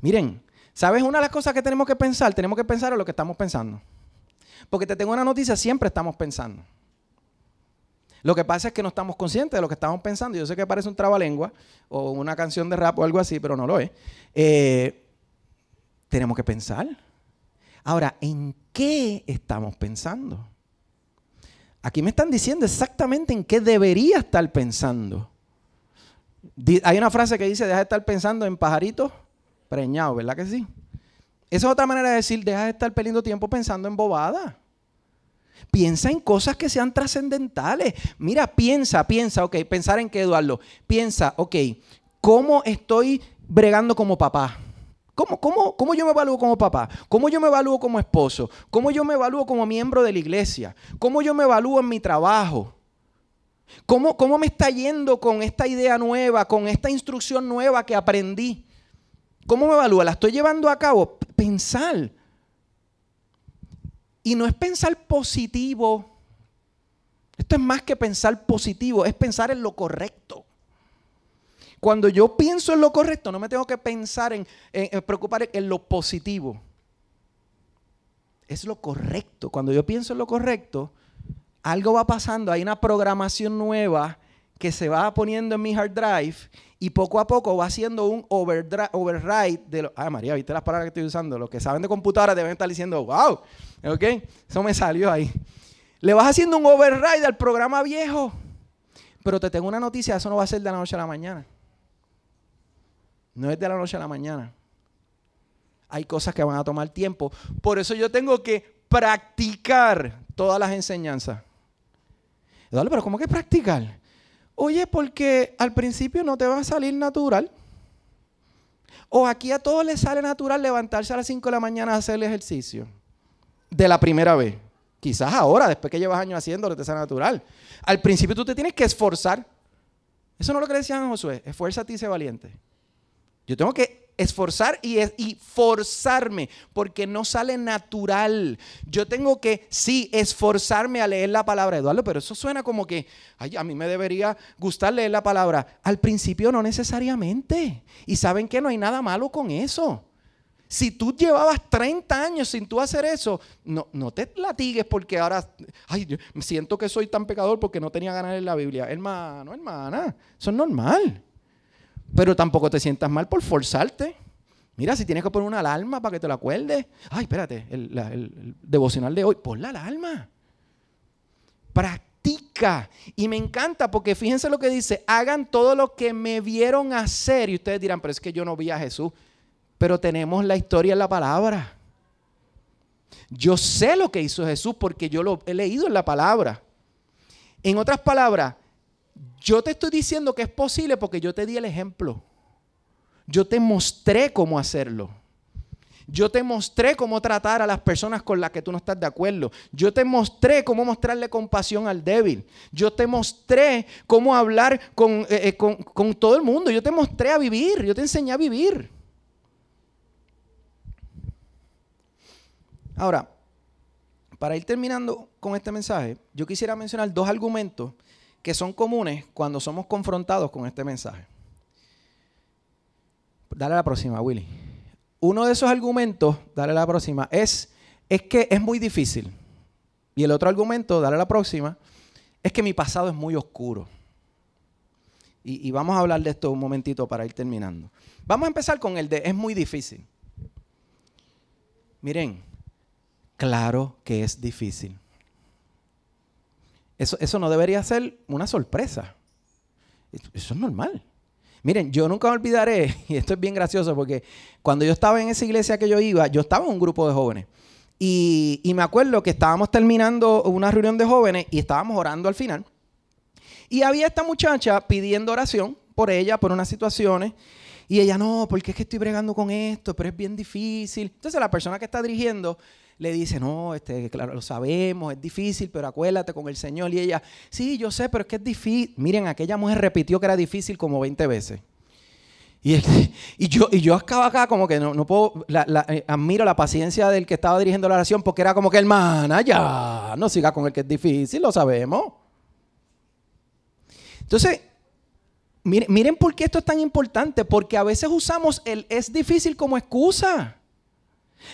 Miren, ¿Sabes una de las cosas que tenemos que pensar? Tenemos que pensar en lo que estamos pensando. Porque te tengo una noticia, siempre estamos pensando. Lo que pasa es que no estamos conscientes de lo que estamos pensando. Yo sé que parece un trabalengua o una canción de rap o algo así, pero no lo es. Eh, tenemos que pensar. Ahora, ¿en qué estamos pensando? Aquí me están diciendo exactamente en qué debería estar pensando. Hay una frase que dice, deja de estar pensando en pajaritos preñado, ¿verdad que sí? Esa es otra manera de decir, deja de estar perdiendo tiempo pensando en bobadas. Piensa en cosas que sean trascendentales. Mira, piensa, piensa, ok, pensar en qué, Eduardo. Piensa, ok, ¿cómo estoy bregando como papá? ¿Cómo, cómo, ¿Cómo yo me evalúo como papá? ¿Cómo yo me evalúo como esposo? ¿Cómo yo me evalúo como miembro de la iglesia? ¿Cómo yo me evalúo en mi trabajo? ¿Cómo, ¿Cómo me está yendo con esta idea nueva, con esta instrucción nueva que aprendí? ¿Cómo me evalúa? ¿La estoy llevando a cabo? Pensar. Y no es pensar positivo. Esto es más que pensar positivo, es pensar en lo correcto. Cuando yo pienso en lo correcto, no me tengo que pensar en, preocupar en lo positivo. Es lo correcto. Cuando yo pienso en lo correcto, algo va pasando, hay una programación nueva que se va poniendo en mi hard drive y poco a poco va haciendo un override de lo. Ah, María, ¿viste las palabras que estoy usando? Los que saben de computadora deben estar diciendo, wow, ¿ok? Eso me salió ahí. Le vas haciendo un override al programa viejo. Pero te tengo una noticia, eso no va a ser de la noche a la mañana. No es de la noche a la mañana. Hay cosas que van a tomar tiempo. Por eso yo tengo que practicar todas las enseñanzas. Pero ¿cómo que practicar? Oye, porque al principio no te va a salir natural. O aquí a todos les sale natural levantarse a las 5 de la mañana a hacer el ejercicio. De la primera vez. Quizás ahora, después que llevas años haciéndolo, te sale natural. Al principio tú te tienes que esforzar. Eso no es lo que le decían a Josué. Esfuérzate y sé valiente. Yo tengo que esforzar y, forzarme, porque no sale natural. Yo tengo que, sí, esforzarme a leer la palabra, Eduardo, pero eso suena como que, ay, a mí me debería gustar leer la palabra. Al principio no necesariamente. Y saben que no hay nada malo con eso. Si tú llevabas 30 años sin tú hacer eso, no, no te latigues porque ahora, ay, siento que soy tan pecador porque no tenía ganas de la Biblia. Hermano, hermana, eso es normal. Pero tampoco te sientas mal por forzarte. Mira, si tienes que poner una alarma para que te la acuerdes. Ay, espérate, el, devocional de hoy, pon la alarma. Practica. Y me encanta porque fíjense lo que dice, hagan todo lo que me vieron hacer. Y ustedes dirán, pero es que yo no vi a Jesús. Pero tenemos la historia en la palabra. Yo sé lo que hizo Jesús porque yo lo he leído en la palabra. En otras palabras, yo te estoy diciendo que es posible porque yo te di el ejemplo. Yo te mostré cómo hacerlo. Yo te mostré cómo tratar a las personas con las que tú no estás de acuerdo. Yo te mostré cómo mostrarle compasión al débil. Yo te mostré cómo hablar con, eh, eh, con todo el mundo. Yo te mostré a vivir. Yo te enseñé a vivir. Ahora, para ir terminando con este mensaje, yo quisiera mencionar dos argumentos que son comunes cuando somos confrontados con este mensaje. Dale la próxima, Willy. Uno de esos argumentos, dale a la próxima, es, es que es muy difícil. Y el otro argumento, dale a la próxima, es que mi pasado es muy oscuro. Y, vamos a hablar de esto un momentito para ir terminando. Vamos a empezar con el de es muy difícil. Miren, claro que es difícil. Eso, eso no debería ser una sorpresa. Eso es normal. Miren, yo nunca me olvidaré, y esto es bien gracioso porque cuando yo estaba en esa iglesia que yo iba, yo estaba en un grupo de jóvenes. Y, y, me acuerdo que estábamos terminando una reunión de jóvenes y estábamos orando al final. Y había esta muchacha pidiendo oración por ella, por unas situaciones. Y ella, no, porque es que estoy bregando con esto, pero es bien difícil. Entonces la persona que está dirigiendo le dice, no, este, claro, lo sabemos, es difícil, pero acuérdate con el Señor. Y ella, sí, yo sé, pero es que es difícil. Miren, aquella mujer repitió que era difícil como 20 veces. Y, y, yo, y yo acá, acá como que no, no puedo, eh, admiro la paciencia del que estaba dirigiendo la oración porque era como que, hermana, ya, no siga con el que es difícil, lo sabemos. Entonces, miren, miren por qué esto es tan importante, porque a veces usamos el es difícil como excusa.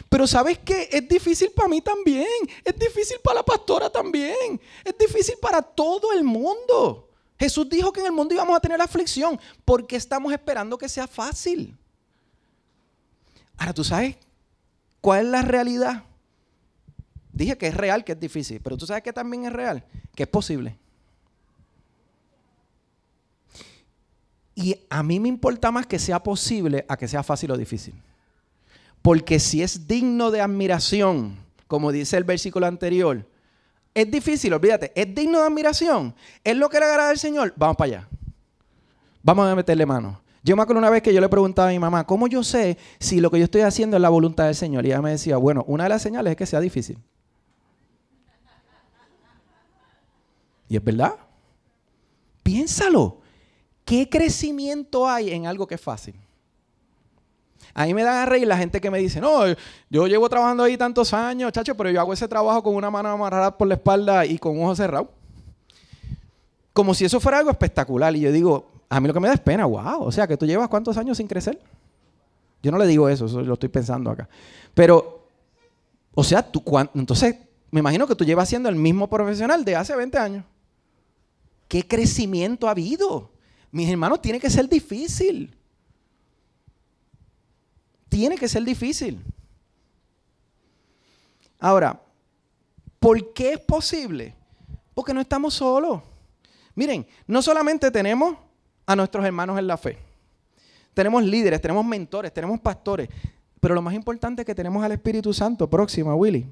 Pero ¿sabes qué? Es difícil para mí también. Es difícil para la pastora también. Es difícil para todo el mundo. Jesús dijo que en el mundo íbamos a tener aflicción porque estamos esperando que sea fácil. Ahora, ¿tú sabes cuál es la realidad? Dije que es real, que es difícil, pero tú sabes que también es real, que es posible. Y a mí me importa más que sea posible a que sea fácil o difícil. Porque si es digno de admiración, como dice el versículo anterior, es difícil, olvídate, es digno de admiración, es lo que le agrada al Señor, vamos para allá. Vamos a meterle mano. Yo me acuerdo una vez que yo le preguntaba a mi mamá, ¿cómo yo sé si lo que yo estoy haciendo es la voluntad del Señor? Y ella me decía, bueno, una de las señales es que sea difícil. Y es verdad. Piénsalo. ¿Qué crecimiento hay en algo que es fácil? A mí me da a reír la gente que me dice, no, yo llevo trabajando ahí tantos años, chacho, pero yo hago ese trabajo con una mano amarrada por la espalda y con un ojo cerrado. Como si eso fuera algo espectacular. Y yo digo, a mí lo que me da es pena, wow. O sea, que tú llevas cuántos años sin crecer. Yo no le digo eso, lo estoy pensando acá. Pero, o sea, tú, entonces, me imagino que tú llevas siendo el mismo profesional de hace 20 años. ¿Qué crecimiento ha habido? Mis hermanos, tiene que ser difícil tiene que ser difícil. Ahora, ¿por qué es posible? Porque no estamos solos. Miren, no solamente tenemos a nuestros hermanos en la fe, tenemos líderes, tenemos mentores, tenemos pastores, pero lo más importante es que tenemos al Espíritu Santo próximo, Willy.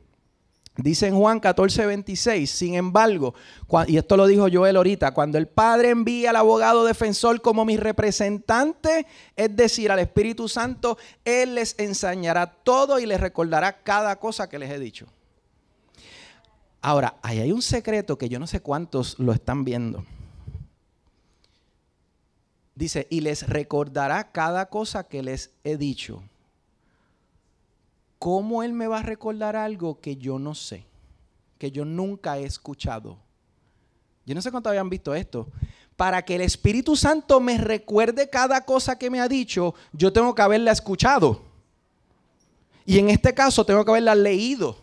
Dice en Juan 14, 26, sin embargo, y esto lo dijo Joel ahorita, cuando el Padre envía al abogado defensor como mi representante, es decir, al Espíritu Santo, Él les enseñará todo y les recordará cada cosa que les he dicho. Ahora, ahí hay un secreto que yo no sé cuántos lo están viendo. Dice, y les recordará cada cosa que les he dicho. ¿Cómo Él me va a recordar algo que yo no sé? Que yo nunca he escuchado. Yo no sé cuánto habían visto esto. Para que el Espíritu Santo me recuerde cada cosa que me ha dicho, yo tengo que haberla escuchado. Y en este caso tengo que haberla leído.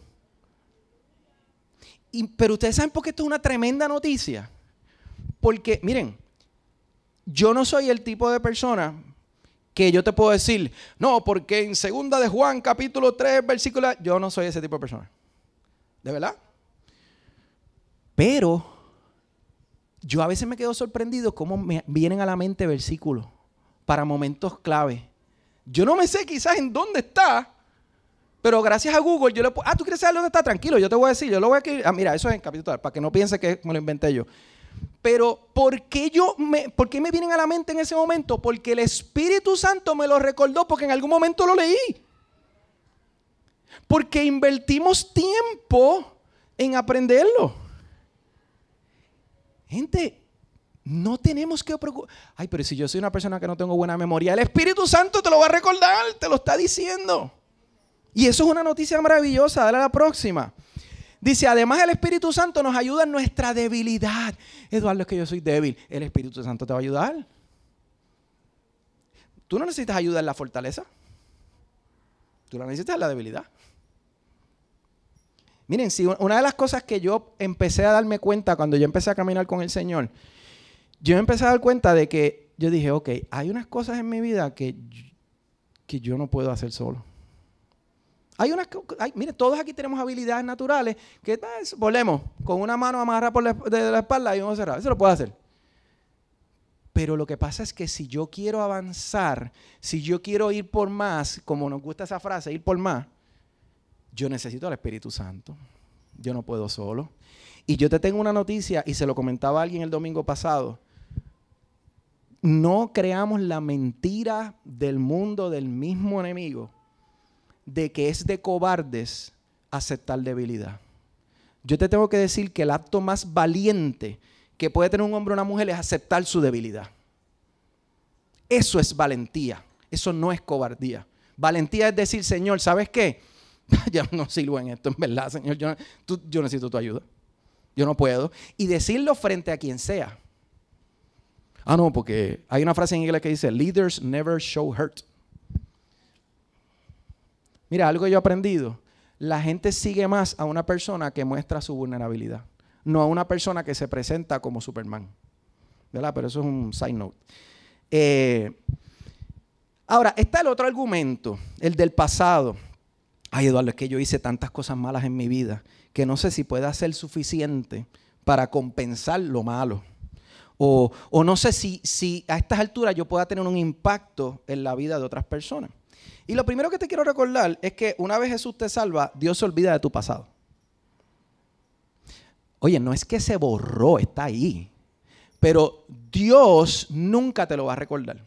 Y, pero ustedes saben por qué esto es una tremenda noticia. Porque, miren, yo no soy el tipo de persona, que yo te puedo decir, no, porque en segunda de Juan, capítulo 3, versículo, yo no soy ese tipo de persona. ¿De verdad? Pero yo a veces me quedo sorprendido cómo me vienen a la mente versículos para momentos clave. Yo no me sé quizás en dónde está, pero gracias a Google yo le puedo, ah, tú quieres saber dónde está, tranquilo, yo te voy a decir, yo lo voy a ah, mira, eso es en capítulo, para que no piense que me lo inventé yo. Pero ¿por qué, yo me, ¿por qué me vienen a la mente en ese momento? Porque el Espíritu Santo me lo recordó porque en algún momento lo leí. Porque invertimos tiempo en aprenderlo. Gente, no tenemos que preocupar. Ay, pero si yo soy una persona que no tengo buena memoria, el Espíritu Santo te lo va a recordar, te lo está diciendo. Y eso es una noticia maravillosa. Dale a la próxima. Dice, además el Espíritu Santo nos ayuda en nuestra debilidad. Eduardo, es que yo soy débil. El Espíritu Santo te va a ayudar. Tú no necesitas ayuda en la fortaleza. Tú la necesitas en la debilidad. Miren, si una de las cosas que yo empecé a darme cuenta cuando yo empecé a caminar con el Señor, yo empecé a dar cuenta de que yo dije, ok, hay unas cosas en mi vida que, que yo no puedo hacer solo. Hay unas, hay, mire, todos aquí tenemos habilidades naturales que pues, volvemos con una mano amarrada por la, de la espalda y uno cerrado. Eso lo puedo hacer. Pero lo que pasa es que si yo quiero avanzar, si yo quiero ir por más, como nos gusta esa frase, ir por más, yo necesito al Espíritu Santo. Yo no puedo solo. Y yo te tengo una noticia, y se lo comentaba a alguien el domingo pasado. No creamos la mentira del mundo del mismo enemigo de que es de cobardes aceptar debilidad. Yo te tengo que decir que el acto más valiente que puede tener un hombre o una mujer es aceptar su debilidad. Eso es valentía. Eso no es cobardía. Valentía es decir, Señor, ¿sabes qué? ya no sirvo en esto, en verdad, Señor. Yo, yo necesito tu ayuda. Yo no puedo. Y decirlo frente a quien sea. Ah, no, porque hay una frase en inglés que dice, leaders never show hurt. Mira, algo que yo he aprendido. La gente sigue más a una persona que muestra su vulnerabilidad, no a una persona que se presenta como Superman. ¿Verdad? Pero eso es un side note. Eh, ahora, está el otro argumento, el del pasado. Ay, Eduardo, es que yo hice tantas cosas malas en mi vida que no sé si pueda ser suficiente para compensar lo malo. O, no sé si, si a estas alturas yo pueda tener un impacto en la vida de otras personas. Y lo primero que te quiero recordar es que una vez Jesús te salva, Dios se olvida de tu pasado. Oye, no es que se borró, está ahí. Pero Dios nunca te lo va a recordar.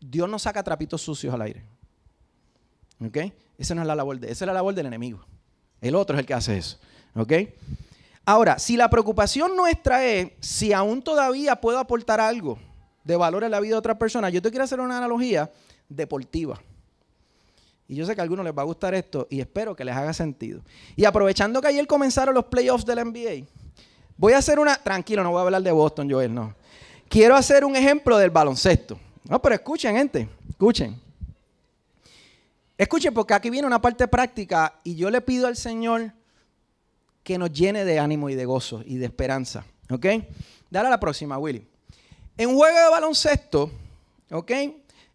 Dios no saca trapitos sucios al aire. ¿Ok? Esa no es la labor de, esa es la labor del enemigo. El otro es el que hace eso. ¿Ok? Ahora, si la preocupación nuestra es si aún todavía puedo aportar algo de valor en la vida de otra persona, yo te quiero hacer una analogía deportiva. Y yo sé que a algunos les va a gustar esto y espero que les haga sentido. Y aprovechando que ayer comenzaron los playoffs del NBA, voy a hacer una... Tranquilo, no voy a hablar de Boston, Joel, no. Quiero hacer un ejemplo del baloncesto. No, pero escuchen, gente, escuchen. Escuchen, porque aquí viene una parte práctica y yo le pido al Señor que nos llene de ánimo y de gozo y de esperanza. ¿Ok? Dale a la próxima, Willy. En juego de baloncesto, ¿ok?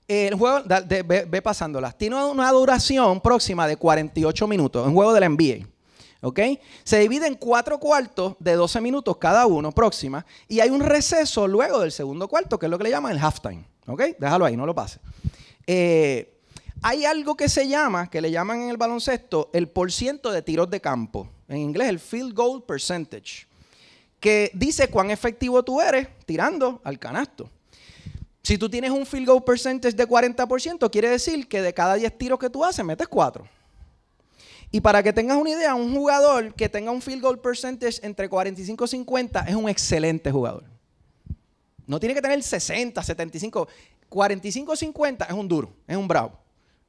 El juego, ve, pasándolas, tiene una duración próxima de 48 minutos, un juego de la NBA. ¿Ok? Se divide en cuatro cuartos de 12 minutos cada uno, próxima, y hay un receso luego del segundo cuarto, que es lo que le llaman el halftime. ¿Ok? Déjalo ahí, no lo pase. Eh, hay algo que se llama, que le llaman en el baloncesto, el porciento de tiros de campo. En inglés, el field goal percentage. Que dice cuán efectivo tú eres tirando al canasto. Si tú tienes un field goal percentage de 40%, quiere decir que de cada 10 tiros que tú haces, metes 4. Y para que tengas una idea, un jugador que tenga un field goal percentage entre 45 y 50 es un excelente jugador. No tiene que tener 60, 75. 45 50 es un duro, es un bravo.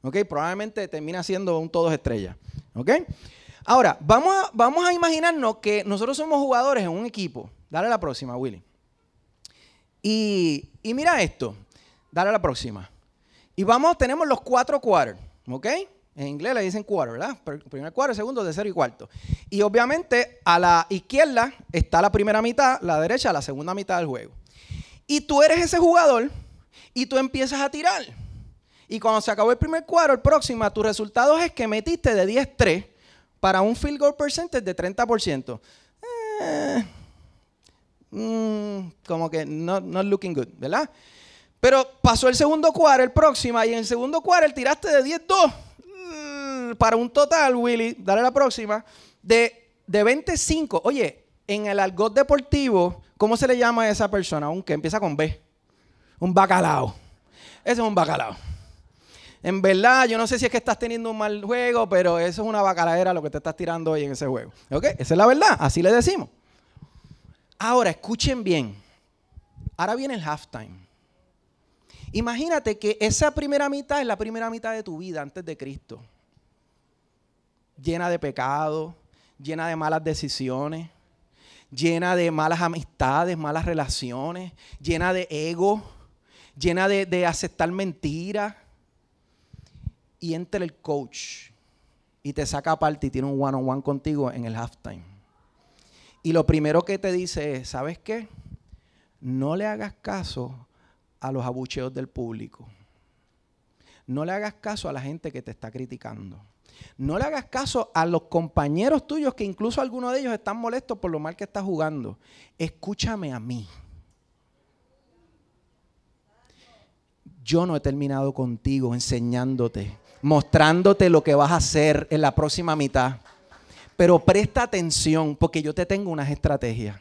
¿Ok? Probablemente termina siendo un todos estrellas. ¿Ok? Ahora, vamos a, vamos a imaginarnos que nosotros somos jugadores en un equipo. Dale la próxima, Willy. Y, mira esto. Dale a la próxima. Y vamos, tenemos los cuatro quarters, ¿ok? En inglés le dicen quarter, ¿verdad? Primer quarter, segundo, tercero y cuarto. Y obviamente a la izquierda está la primera mitad, la derecha la segunda mitad del juego. Y tú eres ese jugador y tú empiezas a tirar. Y cuando se acabó el primer quarter, próxima, tu resultado es que metiste de 10-3 para un field goal percentage de 30%. Eh, Mm, como que no not looking good, ¿verdad? Pero pasó el segundo quarter, el próximo, y en el segundo quarter tiraste de 10-2 mm, para un total, Willy, dale la próxima, de, de 25. Oye, en el argot deportivo, ¿cómo se le llama a esa persona? Un que empieza con B. Un bacalao. Ese es un bacalao. En verdad, yo no sé si es que estás teniendo un mal juego, pero eso es una bacalaera lo que te estás tirando hoy en ese juego. ¿Ok? Esa es la verdad, así le decimos. Ahora, escuchen bien. Ahora viene el halftime. Imagínate que esa primera mitad es la primera mitad de tu vida antes de Cristo. Llena de pecado, llena de malas decisiones, llena de malas amistades, malas relaciones, llena de ego, llena de, aceptar mentiras. Y entra el coach y te saca aparte y tiene un one -on -one contigo en el halftime. Y lo primero que te dice es, ¿sabes qué? no le hagas caso a los abucheos del público. No le hagas caso a la gente que te está criticando. No le hagas caso a los compañeros tuyos que incluso algunos de ellos están molestos por lo mal que estás jugando. Escúchame a mí. Yo no he terminado contigo enseñándote, mostrándote lo que vas a hacer en la próxima mitad. Pero presta atención porque yo te tengo unas estrategias.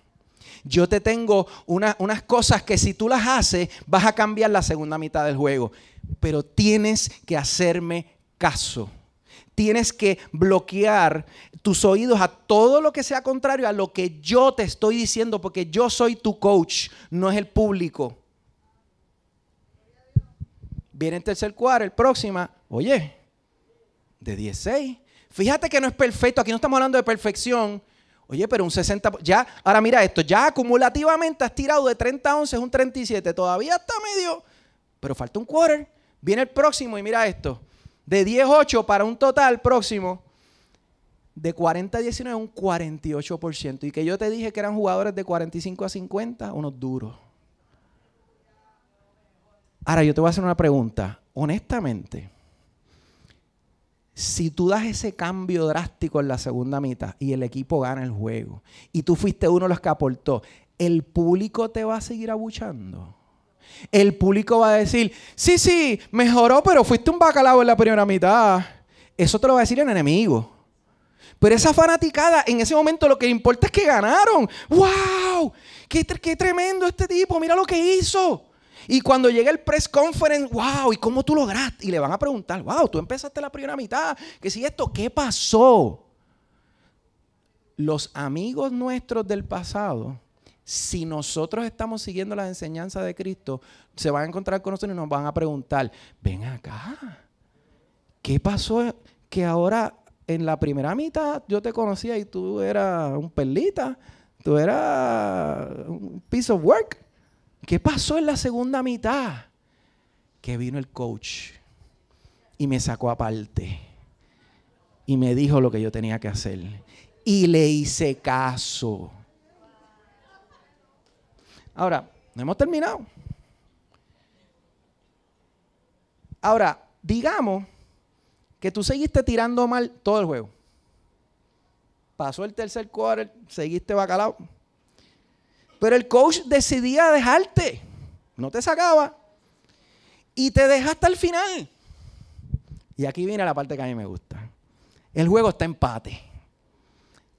Yo te tengo unas cosas que si tú las haces vas a cambiar la segunda mitad del juego. Pero tienes que hacerme caso. Tienes que bloquear tus oídos a todo lo que sea contrario a lo que yo te estoy diciendo, porque yo soy tu coach, no es el público. Viene el tercer cuarto, el próxima, oye, de 16. Fíjate que no es perfecto, aquí no estamos hablando de perfección. Oye, pero un 60, ya, ahora mira esto, ya acumulativamente has tirado de 30 a 11, es un 37, todavía está medio, pero falta un quarter. Viene el próximo y mira esto, de 10-8 para un total próximo de 40 a 19, un 48%. Y que yo te dije que eran jugadores de 45 a 50, unos duros. Ahora yo te voy a hacer una pregunta, honestamente si tú das ese cambio drástico en la segunda mitad y el equipo gana el juego y tú fuiste uno de los que aportó, ¿el público te va a seguir abuchando? El público va a decir, sí, sí, mejoró, pero fuiste un bacalao en la primera mitad. Eso te lo va a decir el enemigo. Pero esa fanaticada, en ese momento lo que importa es que ganaron. ¡Wow! ¡Qué, qué tremendo este tipo! Mira lo que hizo. Y cuando llega el press conference, wow, ¿y cómo tú lograste? Y le van a preguntar, wow, tú empezaste la primera mitad, que si esto, ¿qué pasó? Los amigos nuestros del pasado, si nosotros estamos siguiendo las enseñanzas de Cristo, se van a encontrar con nosotros y nos van a preguntar, ven acá, ¿qué pasó que ahora en la primera mitad yo te conocía y tú eras un perlita, tú eras un piece of work? ¿Qué pasó en la segunda mitad? Que vino el coach y me sacó aparte y me dijo lo que yo tenía que hacer. Y le hice caso. Ahora, no hemos terminado. Ahora, digamos que tú seguiste tirando mal todo el juego. Pasó el tercer quarter, seguiste bacalao. Pero el coach decidía dejarte. No te sacaba. Y te deja hasta el final. Y aquí viene la parte que a mí me gusta. El juego está empate.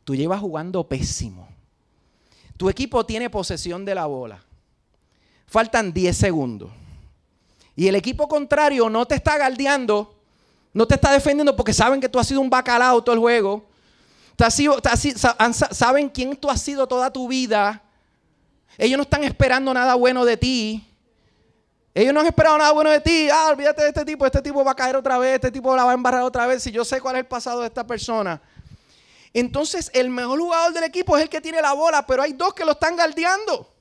Tú llevas jugando pésimo. Tu equipo tiene posesión de la bola. Faltan 10 segundos. Y el equipo contrario no te está galdeando, no te está defendiendo porque saben que tú has sido un bacalao todo el juego. saben quién tú has sido toda tu vida. Ellos no están esperando nada bueno de ti. Ellos no han esperado nada bueno de ti. Ah, olvídate de este tipo. Este tipo va a caer otra vez. Este tipo la va a embarrar otra vez. Si yo sé cuál es el pasado de esta persona. Entonces, el mejor jugador del equipo es el que tiene la bola. Pero hay dos que lo están galdeando.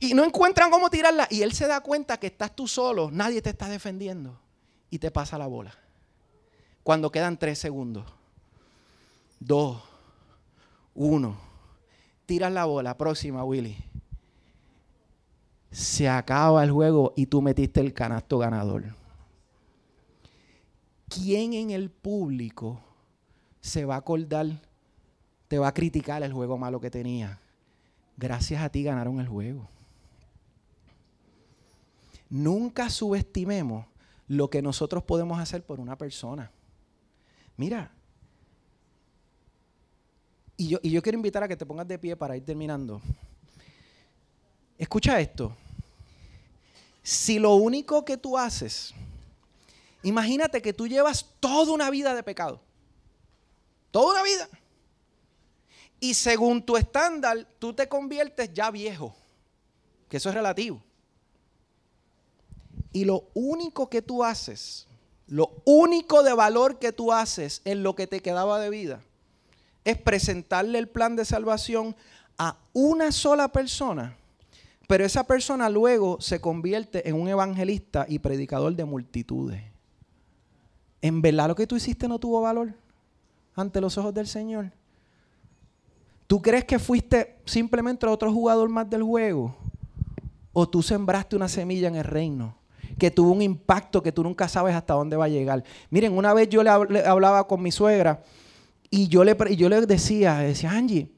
Y no encuentran cómo tirarla. Y él se da cuenta que estás tú solo. Nadie te está defendiendo. Y te pasa la bola. Cuando quedan tres segundos. Dos. Uno tiras la bola, próxima, Willy. Se acaba el juego y tú metiste el canasto ganador. ¿Quién en el público se va a acordar, te va a criticar el juego malo que tenía? Gracias a ti ganaron el juego. Nunca subestimemos lo que nosotros podemos hacer por una persona. Mira, y yo, quiero invitar a que te pongas de pie para ir terminando. Escucha esto. Si lo único que tú haces, imagínate que tú llevas toda una vida de pecado. Toda una vida. Y según tu estándar, tú te conviertes ya viejo. Que eso es relativo. Y lo único que tú haces, lo único de valor que tú haces en lo que te quedaba de vida, es presentarle el plan de salvación a una sola persona, pero esa persona luego se convierte en un evangelista y predicador de multitudes. ¿En verdad lo que tú hiciste no tuvo valor ante los ojos del Señor? ¿Tú crees que fuiste simplemente otro jugador más del juego? ¿O tú sembraste una semilla en el reino? Que tuvo un impacto que tú nunca sabes hasta dónde va a llegar. Miren, una vez yo le, hablaba con mi suegra y yo le, yo le decía, decía, Angie,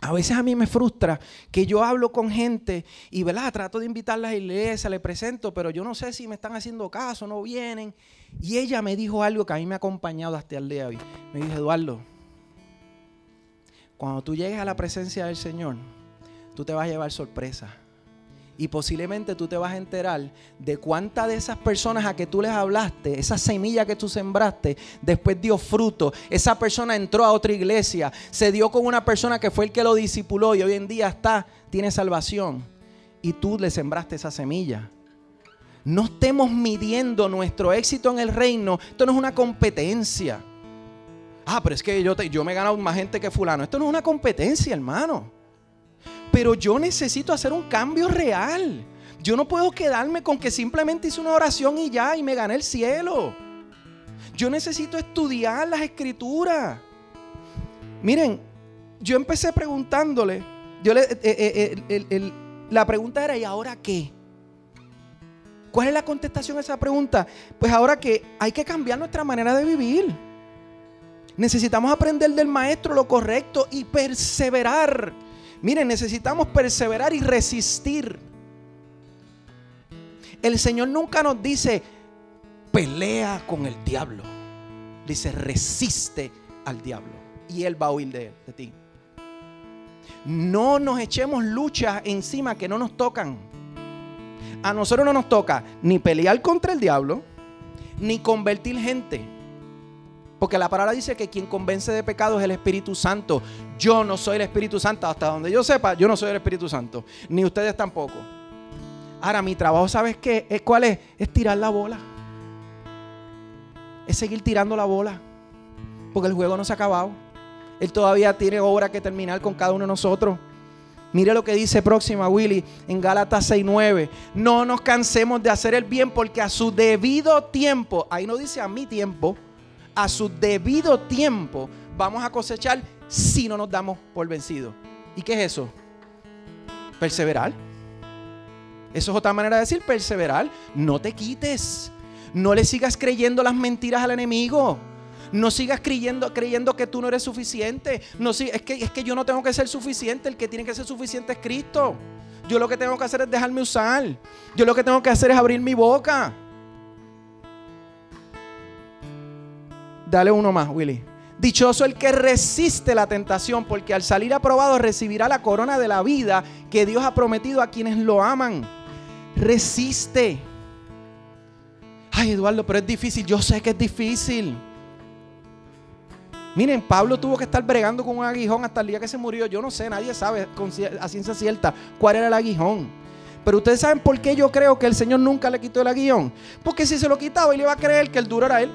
a veces a mí me frustra que yo hablo con gente y, ¿verdad? Trato de invitarlas a la iglesia, le presento, pero yo no sé si me están haciendo caso, no vienen. Y ella me dijo algo que a mí me ha acompañado hasta el día de hoy. Me dijo, Eduardo, cuando tú llegues a la presencia del Señor, tú te vas a llevar sorpresa. Y posiblemente tú te vas a enterar de cuántas de esas personas a que tú les hablaste, esa semilla que tú sembraste, después dio fruto. Esa persona entró a otra iglesia, se dio con una persona que fue el que lo discipuló y hoy en día está, tiene salvación. Y tú le sembraste esa semilla. No estemos midiendo nuestro éxito en el reino. Esto no es una competencia. Ah, pero es que yo, yo me he ganado más gente que fulano. Esto no es una competencia, hermano. Pero yo necesito hacer un cambio real. Yo no puedo quedarme con que simplemente hice una oración y ya y me gané el cielo. Yo necesito estudiar las escrituras. Miren, yo empecé preguntándole, yo le, eh, eh, eh, la pregunta era, ¿y ahora qué? ¿Cuál es la contestación a esa pregunta? Pues ahora que hay que cambiar nuestra manera de vivir. Necesitamos aprender del maestro lo correcto y perseverar. Miren, necesitamos perseverar y resistir. El Señor nunca nos dice, pelea con el diablo. Dice, resiste al diablo. Y Él va a huir de, de ti. No nos echemos luchas encima que no nos tocan. A nosotros no nos toca ni pelear contra el diablo, ni convertir gente. Porque la palabra dice que quien convence de pecado es el Espíritu Santo. Yo no soy el Espíritu Santo. Hasta donde yo sepa, yo no soy el Espíritu Santo. Ni ustedes tampoco. Ahora, mi trabajo, ¿sabes qué? ¿Cuál es? Es tirar la bola. Es seguir tirando la bola. Porque el juego no se ha acabado. Él todavía tiene obra que terminar con cada uno de nosotros. Mire lo que dice próxima Willy en Gálatas 6:9. No nos cansemos de hacer el bien porque a su debido tiempo, ahí no dice a mi tiempo, a su debido tiempo vamos a cosechar si no nos damos por vencidos. ¿Y qué es eso? Perseverar. Eso es otra manera de decir perseverar. No te quites. No le sigas creyendo las mentiras al enemigo. No sigas creyendo, creyendo que tú no eres suficiente. No, es, que, es que yo no tengo que ser suficiente. El que tiene que ser suficiente es Cristo. Yo lo que tengo que hacer es dejarme usar. Yo lo que tengo que hacer es abrir mi boca. Dale uno más, Willy. Dichoso el que resiste la tentación, porque al salir aprobado recibirá la corona de la vida que Dios ha prometido a quienes lo aman. Resiste. Ay, Eduardo, pero es difícil. Yo sé que es difícil. Miren, Pablo tuvo que estar bregando con un aguijón hasta el día que se murió. Yo no sé, nadie sabe a ciencia cierta cuál era el aguijón. Pero ustedes saben por qué yo creo que el Señor nunca le quitó el aguijón. Porque si se lo quitaba, él iba a creer que el duro era él.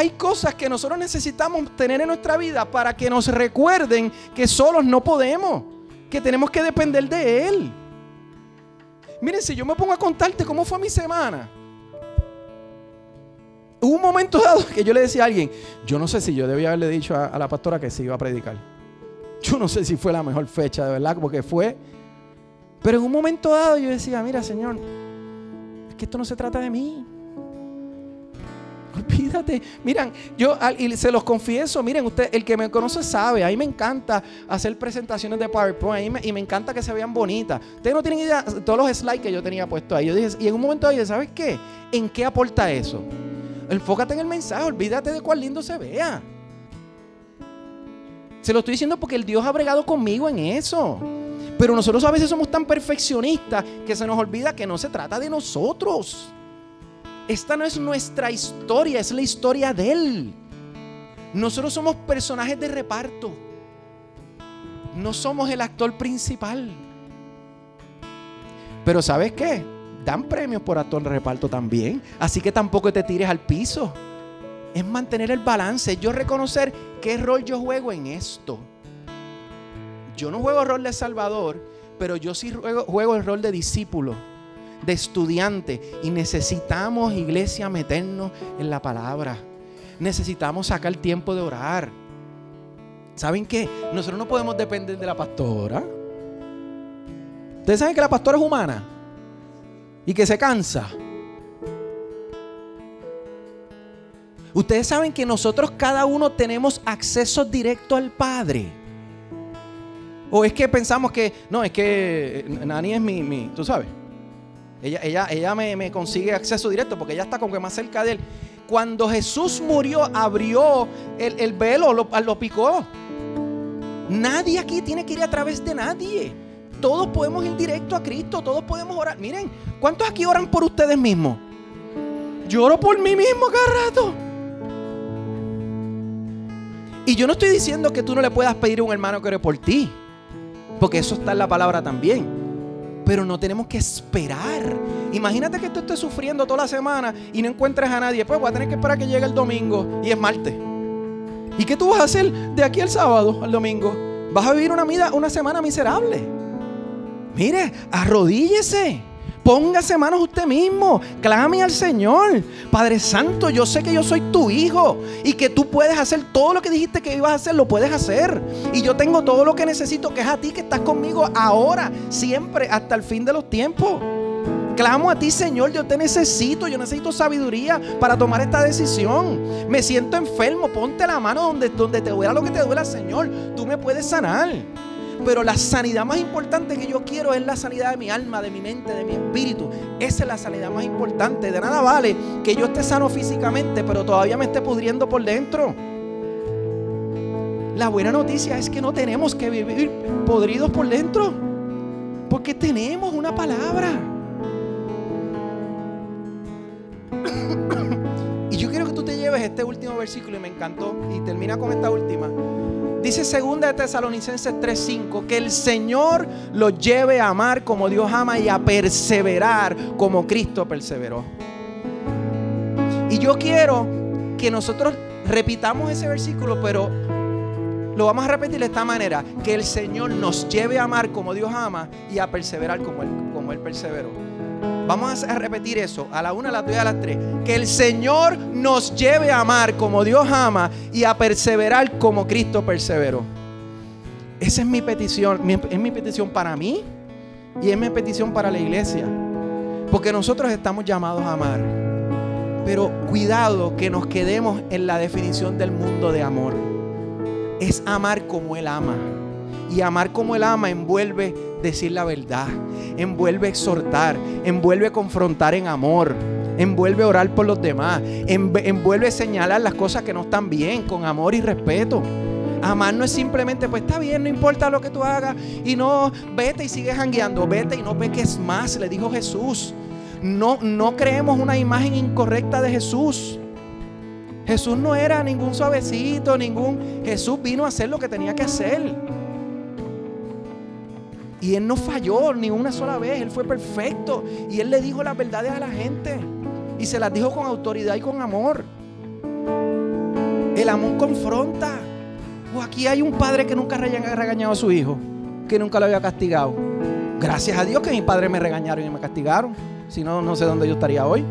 Hay cosas que nosotros necesitamos tener en nuestra vida para que nos recuerden que solos no podemos, que tenemos que depender de Él. Miren, si yo me pongo a contarte cómo fue mi semana, hubo un momento dado que yo le decía a alguien, yo no sé si yo debía haberle dicho a, la pastora que se iba a predicar. Yo no sé si fue la mejor fecha, de verdad, porque fue. Pero en un momento dado yo decía, mira, Señor, es que esto no se trata de mí. Olvídate. Miren, yo y se los confieso, miren, usted, el que me conoce sabe, a mí me encanta hacer presentaciones de PowerPoint y me encanta que se vean bonitas. Ustedes no tienen idea todos los slides que yo tenía puesto ahí. Yo dije, y en un momento dije, ¿sabes qué? ¿En qué aporta eso? Enfócate en el mensaje, olvídate de cuál lindo se vea. Se lo estoy diciendo porque el Dios ha bregado conmigo en eso. Pero nosotros a veces somos tan perfeccionistas que se nos olvida que no se trata de nosotros. Esta no es nuestra historia, es la historia de Él. Nosotros somos personajes de reparto. No somos el actor principal. Pero ¿sabes qué? Dan premios por actor de reparto también. Así que tampoco te tires al piso. Es mantener el balance. Yo reconocer qué rol yo juego en esto. Yo no juego el rol de Salvador, pero yo sí juego, juego el rol de discípulo de estudiante y necesitamos, iglesia, meternos en la palabra. Necesitamos sacar tiempo de orar. ¿Saben qué? Nosotros no podemos depender de la pastora. Ustedes saben que la pastora es humana y que se cansa. Ustedes saben que nosotros cada uno tenemos acceso directo al Padre. O es que pensamos que, no, es que Nani es mi, mi tú sabes. Ella, ella, ella me, consigue acceso directo porque ella está como que más cerca de él. Cuando Jesús murió, abrió el, velo, lo, lo picó. Nadie aquí tiene que ir a través de nadie. Todos podemos ir directo a Cristo, todos podemos orar. Miren, ¿cuántos aquí oran por ustedes mismos? Yo oro por mí mismo cada rato. Y yo no estoy diciendo que tú no le puedas pedir a un hermano que ore por ti, porque eso está en la palabra también. Pero no tenemos que esperar. Imagínate que tú estés sufriendo toda la semana y no encuentres a nadie. Pues voy a tener que esperar que llegue el domingo y es martes. ¿Y qué tú vas a hacer de aquí al sábado, al domingo? Vas a vivir una, vida, una semana miserable. Mire, arrodíllese. Póngase manos usted mismo. Clame al Señor. Padre Santo, yo sé que yo soy tu hijo y que tú puedes hacer todo lo que dijiste que ibas a hacer, lo puedes hacer. Y yo tengo todo lo que necesito, que es a ti que estás conmigo ahora, siempre, hasta el fin de los tiempos. Clamo a ti, Señor, yo te necesito, yo necesito sabiduría para tomar esta decisión. Me siento enfermo, ponte la mano donde, donde te duela lo que te duela, Señor. Tú me puedes sanar. Pero la sanidad más importante que yo quiero es la sanidad de mi alma, de mi mente, de mi espíritu. Esa es la sanidad más importante. De nada vale que yo esté sano físicamente, pero todavía me esté pudriendo por dentro. La buena noticia es que no tenemos que vivir podridos por dentro. Porque tenemos una palabra. y yo quiero que tú te lleves este último versículo y me encantó. Y termina con esta última. Dice segunda de Tesalonicenses 3:5 que el Señor lo lleve a amar como Dios ama y a perseverar como Cristo perseveró. Y yo quiero que nosotros repitamos ese versículo, pero lo vamos a repetir de esta manera, que el Señor nos lleve a amar como Dios ama y a perseverar como Él, como él perseveró. Vamos a repetir eso a la una, a las dos y a las tres. Que el Señor nos lleve a amar como Dios ama y a perseverar como Cristo perseveró. Esa es mi petición. Es mi petición para mí y es mi petición para la iglesia. Porque nosotros estamos llamados a amar. Pero cuidado que nos quedemos en la definición del mundo de amor. Es amar como Él ama. Y amar como Él ama envuelve decir la verdad, envuelve exhortar, envuelve confrontar en amor, envuelve orar por los demás, envuelve señalar las cosas que no están bien con amor y respeto. Amar no es simplemente, pues está bien, no importa lo que tú hagas y no, vete y sigue jangueando, vete y no peques más, le dijo Jesús. No, no creemos una imagen incorrecta de Jesús. Jesús no era ningún suavecito, ningún... Jesús vino a hacer lo que tenía que hacer. Y Él no falló ni una sola vez. Él fue perfecto. Y Él le dijo las verdades a la gente. Y se las dijo con autoridad y con amor. El amor confronta. O aquí hay un padre que nunca ha regañado a su hijo. Que nunca lo había castigado. Gracias a Dios que mis padres me regañaron y me castigaron. Si no, no sé dónde yo estaría hoy.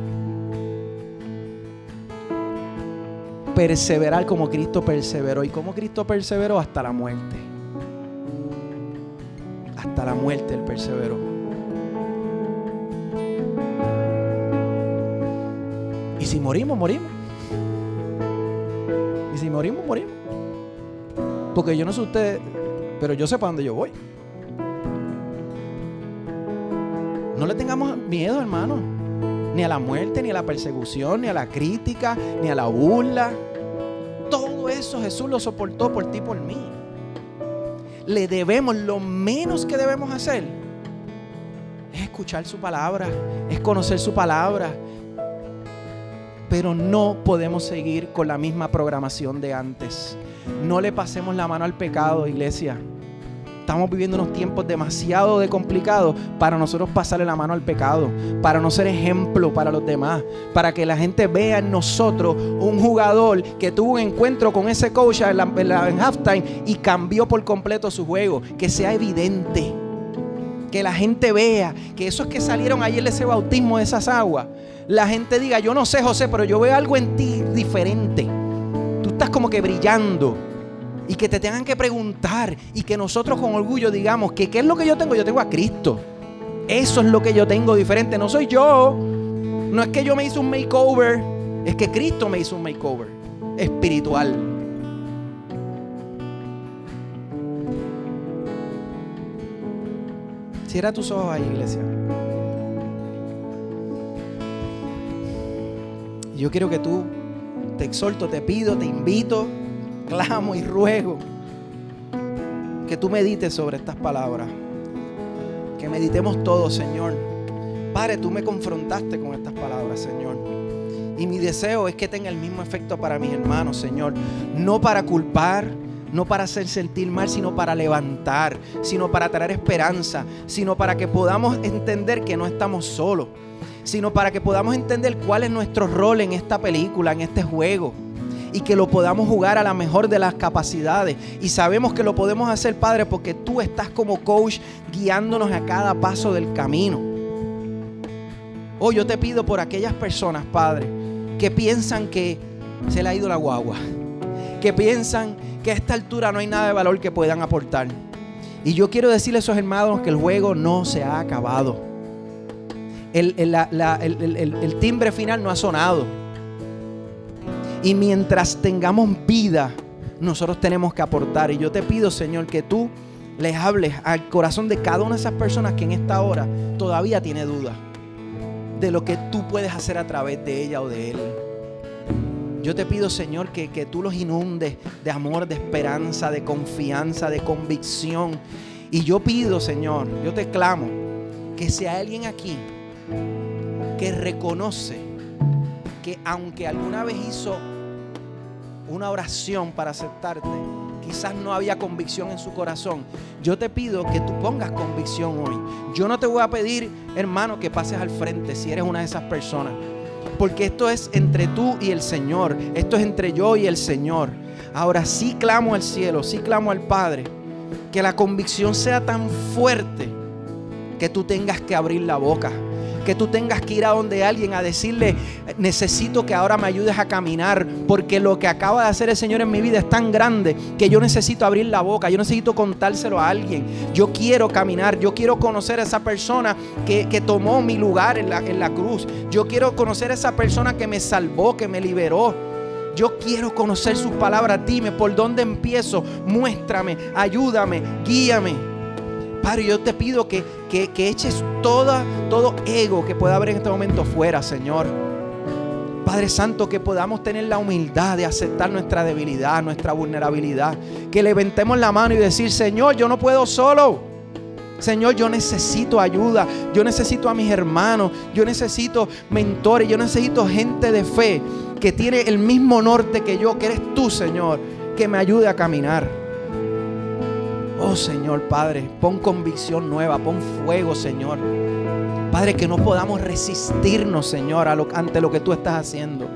Perseverar como Cristo perseveró. ¿Y como Cristo perseveró? Hasta la muerte hasta la muerte el perseveró. Y si morimos, morimos. Y si morimos, morimos. Porque yo no sé usted, pero yo sé para dónde yo voy. No le tengamos miedo, hermano. Ni a la muerte, ni a la persecución, ni a la crítica, ni a la burla. Todo eso Jesús lo soportó por ti por mí le debemos, lo menos que debemos hacer es escuchar su palabra, es conocer su palabra. Pero no podemos seguir con la misma programación de antes. No le pasemos la mano al pecado, iglesia. Estamos viviendo unos tiempos demasiado de complicados para nosotros pasarle la mano al pecado, para no ser ejemplo para los demás, para que la gente vea en nosotros un jugador que tuvo un encuentro con ese coach en, en halftime y cambió por completo su juego, que sea evidente. Que la gente vea que esos que salieron ayer de ese bautismo de esas aguas, la gente diga, yo no sé José, pero yo veo algo en ti diferente. Tú estás como que brillando Y que te tengan que preguntar y que nosotros con orgullo digamos que qué es lo que yo tengo, yo tengo a Cristo. Eso es lo que yo tengo diferente, no soy yo. No es que yo me hice un makeover, es que Cristo me hizo un makeover espiritual. Cierra tus ojos ahí, iglesia. Yo quiero que tú te exhorto, te pido, te invito, clamo y ruego que tú medites sobre estas palabras. Que meditemos todos, Señor. Padre, tú me confrontaste con estas palabras, Señor. Y mi deseo es que tenga el mismo efecto para mis hermanos, Señor. No para culpar, no para hacer sentir mal, sino para levantar, sino para traer esperanza, sino para que podamos entender que no estamos solos, sino para que podamos entender cuál es nuestro rol en esta película, en este juego. Y que lo podamos jugar a la mejor de las capacidades. Y sabemos que lo podemos hacer, Padre, porque tú estás como coach guiándonos a cada paso del camino. Hoy yo te pido por aquellas personas, Padre, que piensan que se le ha ido la guagua. Que piensan que a esta altura no hay nada de valor que puedan aportar. Y yo quiero decirle a esos hermanos que el juego no se ha acabado el, timbre final no ha sonado. Y mientras tengamos vida, nosotros tenemos que aportar. Y yo te pido, Señor, que tú les hables al corazón de cada una de esas personas que en esta hora todavía tiene duda de lo que tú puedes hacer a través de ella o de él. Yo te pido, Señor, que, que tú los inundes de amor, de esperanza, de confianza, de convicción. Y yo pido, Señor, yo te clamo, que hay alguien aquí que reconoce que aunque alguna vez hizo una oración para aceptarte, quizás no había convicción en su corazón. Yo te pido que tú pongas convicción hoy. Yo no te voy a pedir, hermano, que pases al frente si eres una de esas personas. Porque esto es entre tú y el Señor. Esto es entre yo y el Señor. Ahora sí clamo al cielo, sí clamo al Padre. Que la convicción sea tan fuerte que tú tengas que abrir la boca que tú tengas que ir a donde alguien a decirle, necesito que ahora me ayudes a caminar, porque lo que acaba de hacer el Señor en mi vida es tan grande que yo necesito abrir la boca, yo necesito contárselo a alguien. Yo quiero caminar, yo quiero conocer a esa persona que, tomó mi lugar en la, en la cruz. Yo quiero conocer a esa persona que me salvó, que me liberó. Yo quiero conocer sus palabras. Dime por dónde empiezo. Muéstrame, ayúdame, guíame. Padre, yo te pido que, eches toda, todo ego que pueda haber en este momento fuera, Señor. Padre Santo, que podamos tener la humildad de aceptar nuestra debilidad, nuestra vulnerabilidad. Que levantemos la mano y decir, Señor, yo no puedo solo. Señor, yo necesito ayuda, yo necesito a mis hermanos, yo necesito mentores, yo necesito gente de fe que tiene el mismo norte que yo, que eres tú, Señor, que me ayude a caminar. Oh Señor Padre, pon convicción nueva, pon fuego Señor. Padre, que no podamos resistirnos Señor ante lo que tú estás haciendo.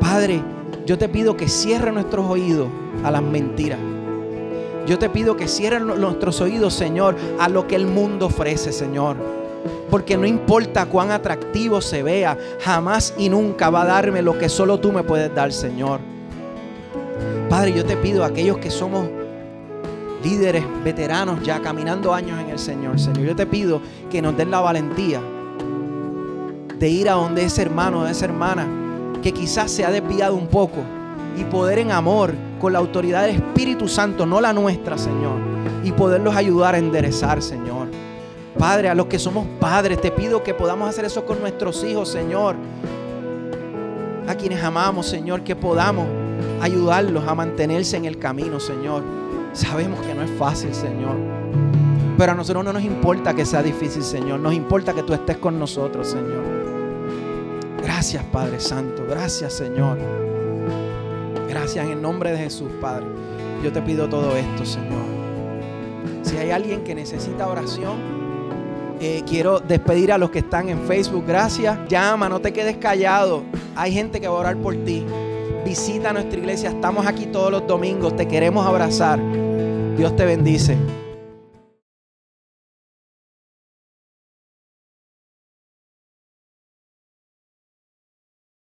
Padre, yo te pido que cierre nuestros oídos a las mentiras. Yo te pido que cierre nuestros oídos, Señor, a lo que el mundo ofrece, Señor. Porque no importa cuán atractivo se vea, jamás y nunca va a darme lo que solo tú me puedes dar, Señor. Padre, yo te pido a aquellos que somos líderes veteranos ya caminando años en el Señor. Señor, yo te pido que nos den la valentía de ir a donde ese hermano o esa hermana que quizás se ha desviado un poco y poder en amor con la autoridad del Espíritu Santo, no la nuestra, Señor, y poderlos ayudar a enderezar, Señor. Padre, a los que somos padres, te pido que podamos hacer eso con nuestros hijos, Señor. A quienes amamos, Señor, que podamos ayudarlos a mantenerse en el camino, Señor. Sabemos que no es fácil, Señor. Pero a nosotros no nos importa que sea difícil, Señor. Nos importa que tú estés con nosotros, Señor. Gracias, Padre Santo. Gracias, Señor. Gracias en el nombre de Jesús, Padre. Yo te pido todo esto, Señor. Si hay alguien que necesita oración, eh, quiero despedir a los que están en Facebook. Gracias. Llama, no te quedes callado. Hay gente que va a orar por ti. Visita nuestra iglesia. Estamos aquí todos los domingos. Te queremos abrazar. Dios te bendice.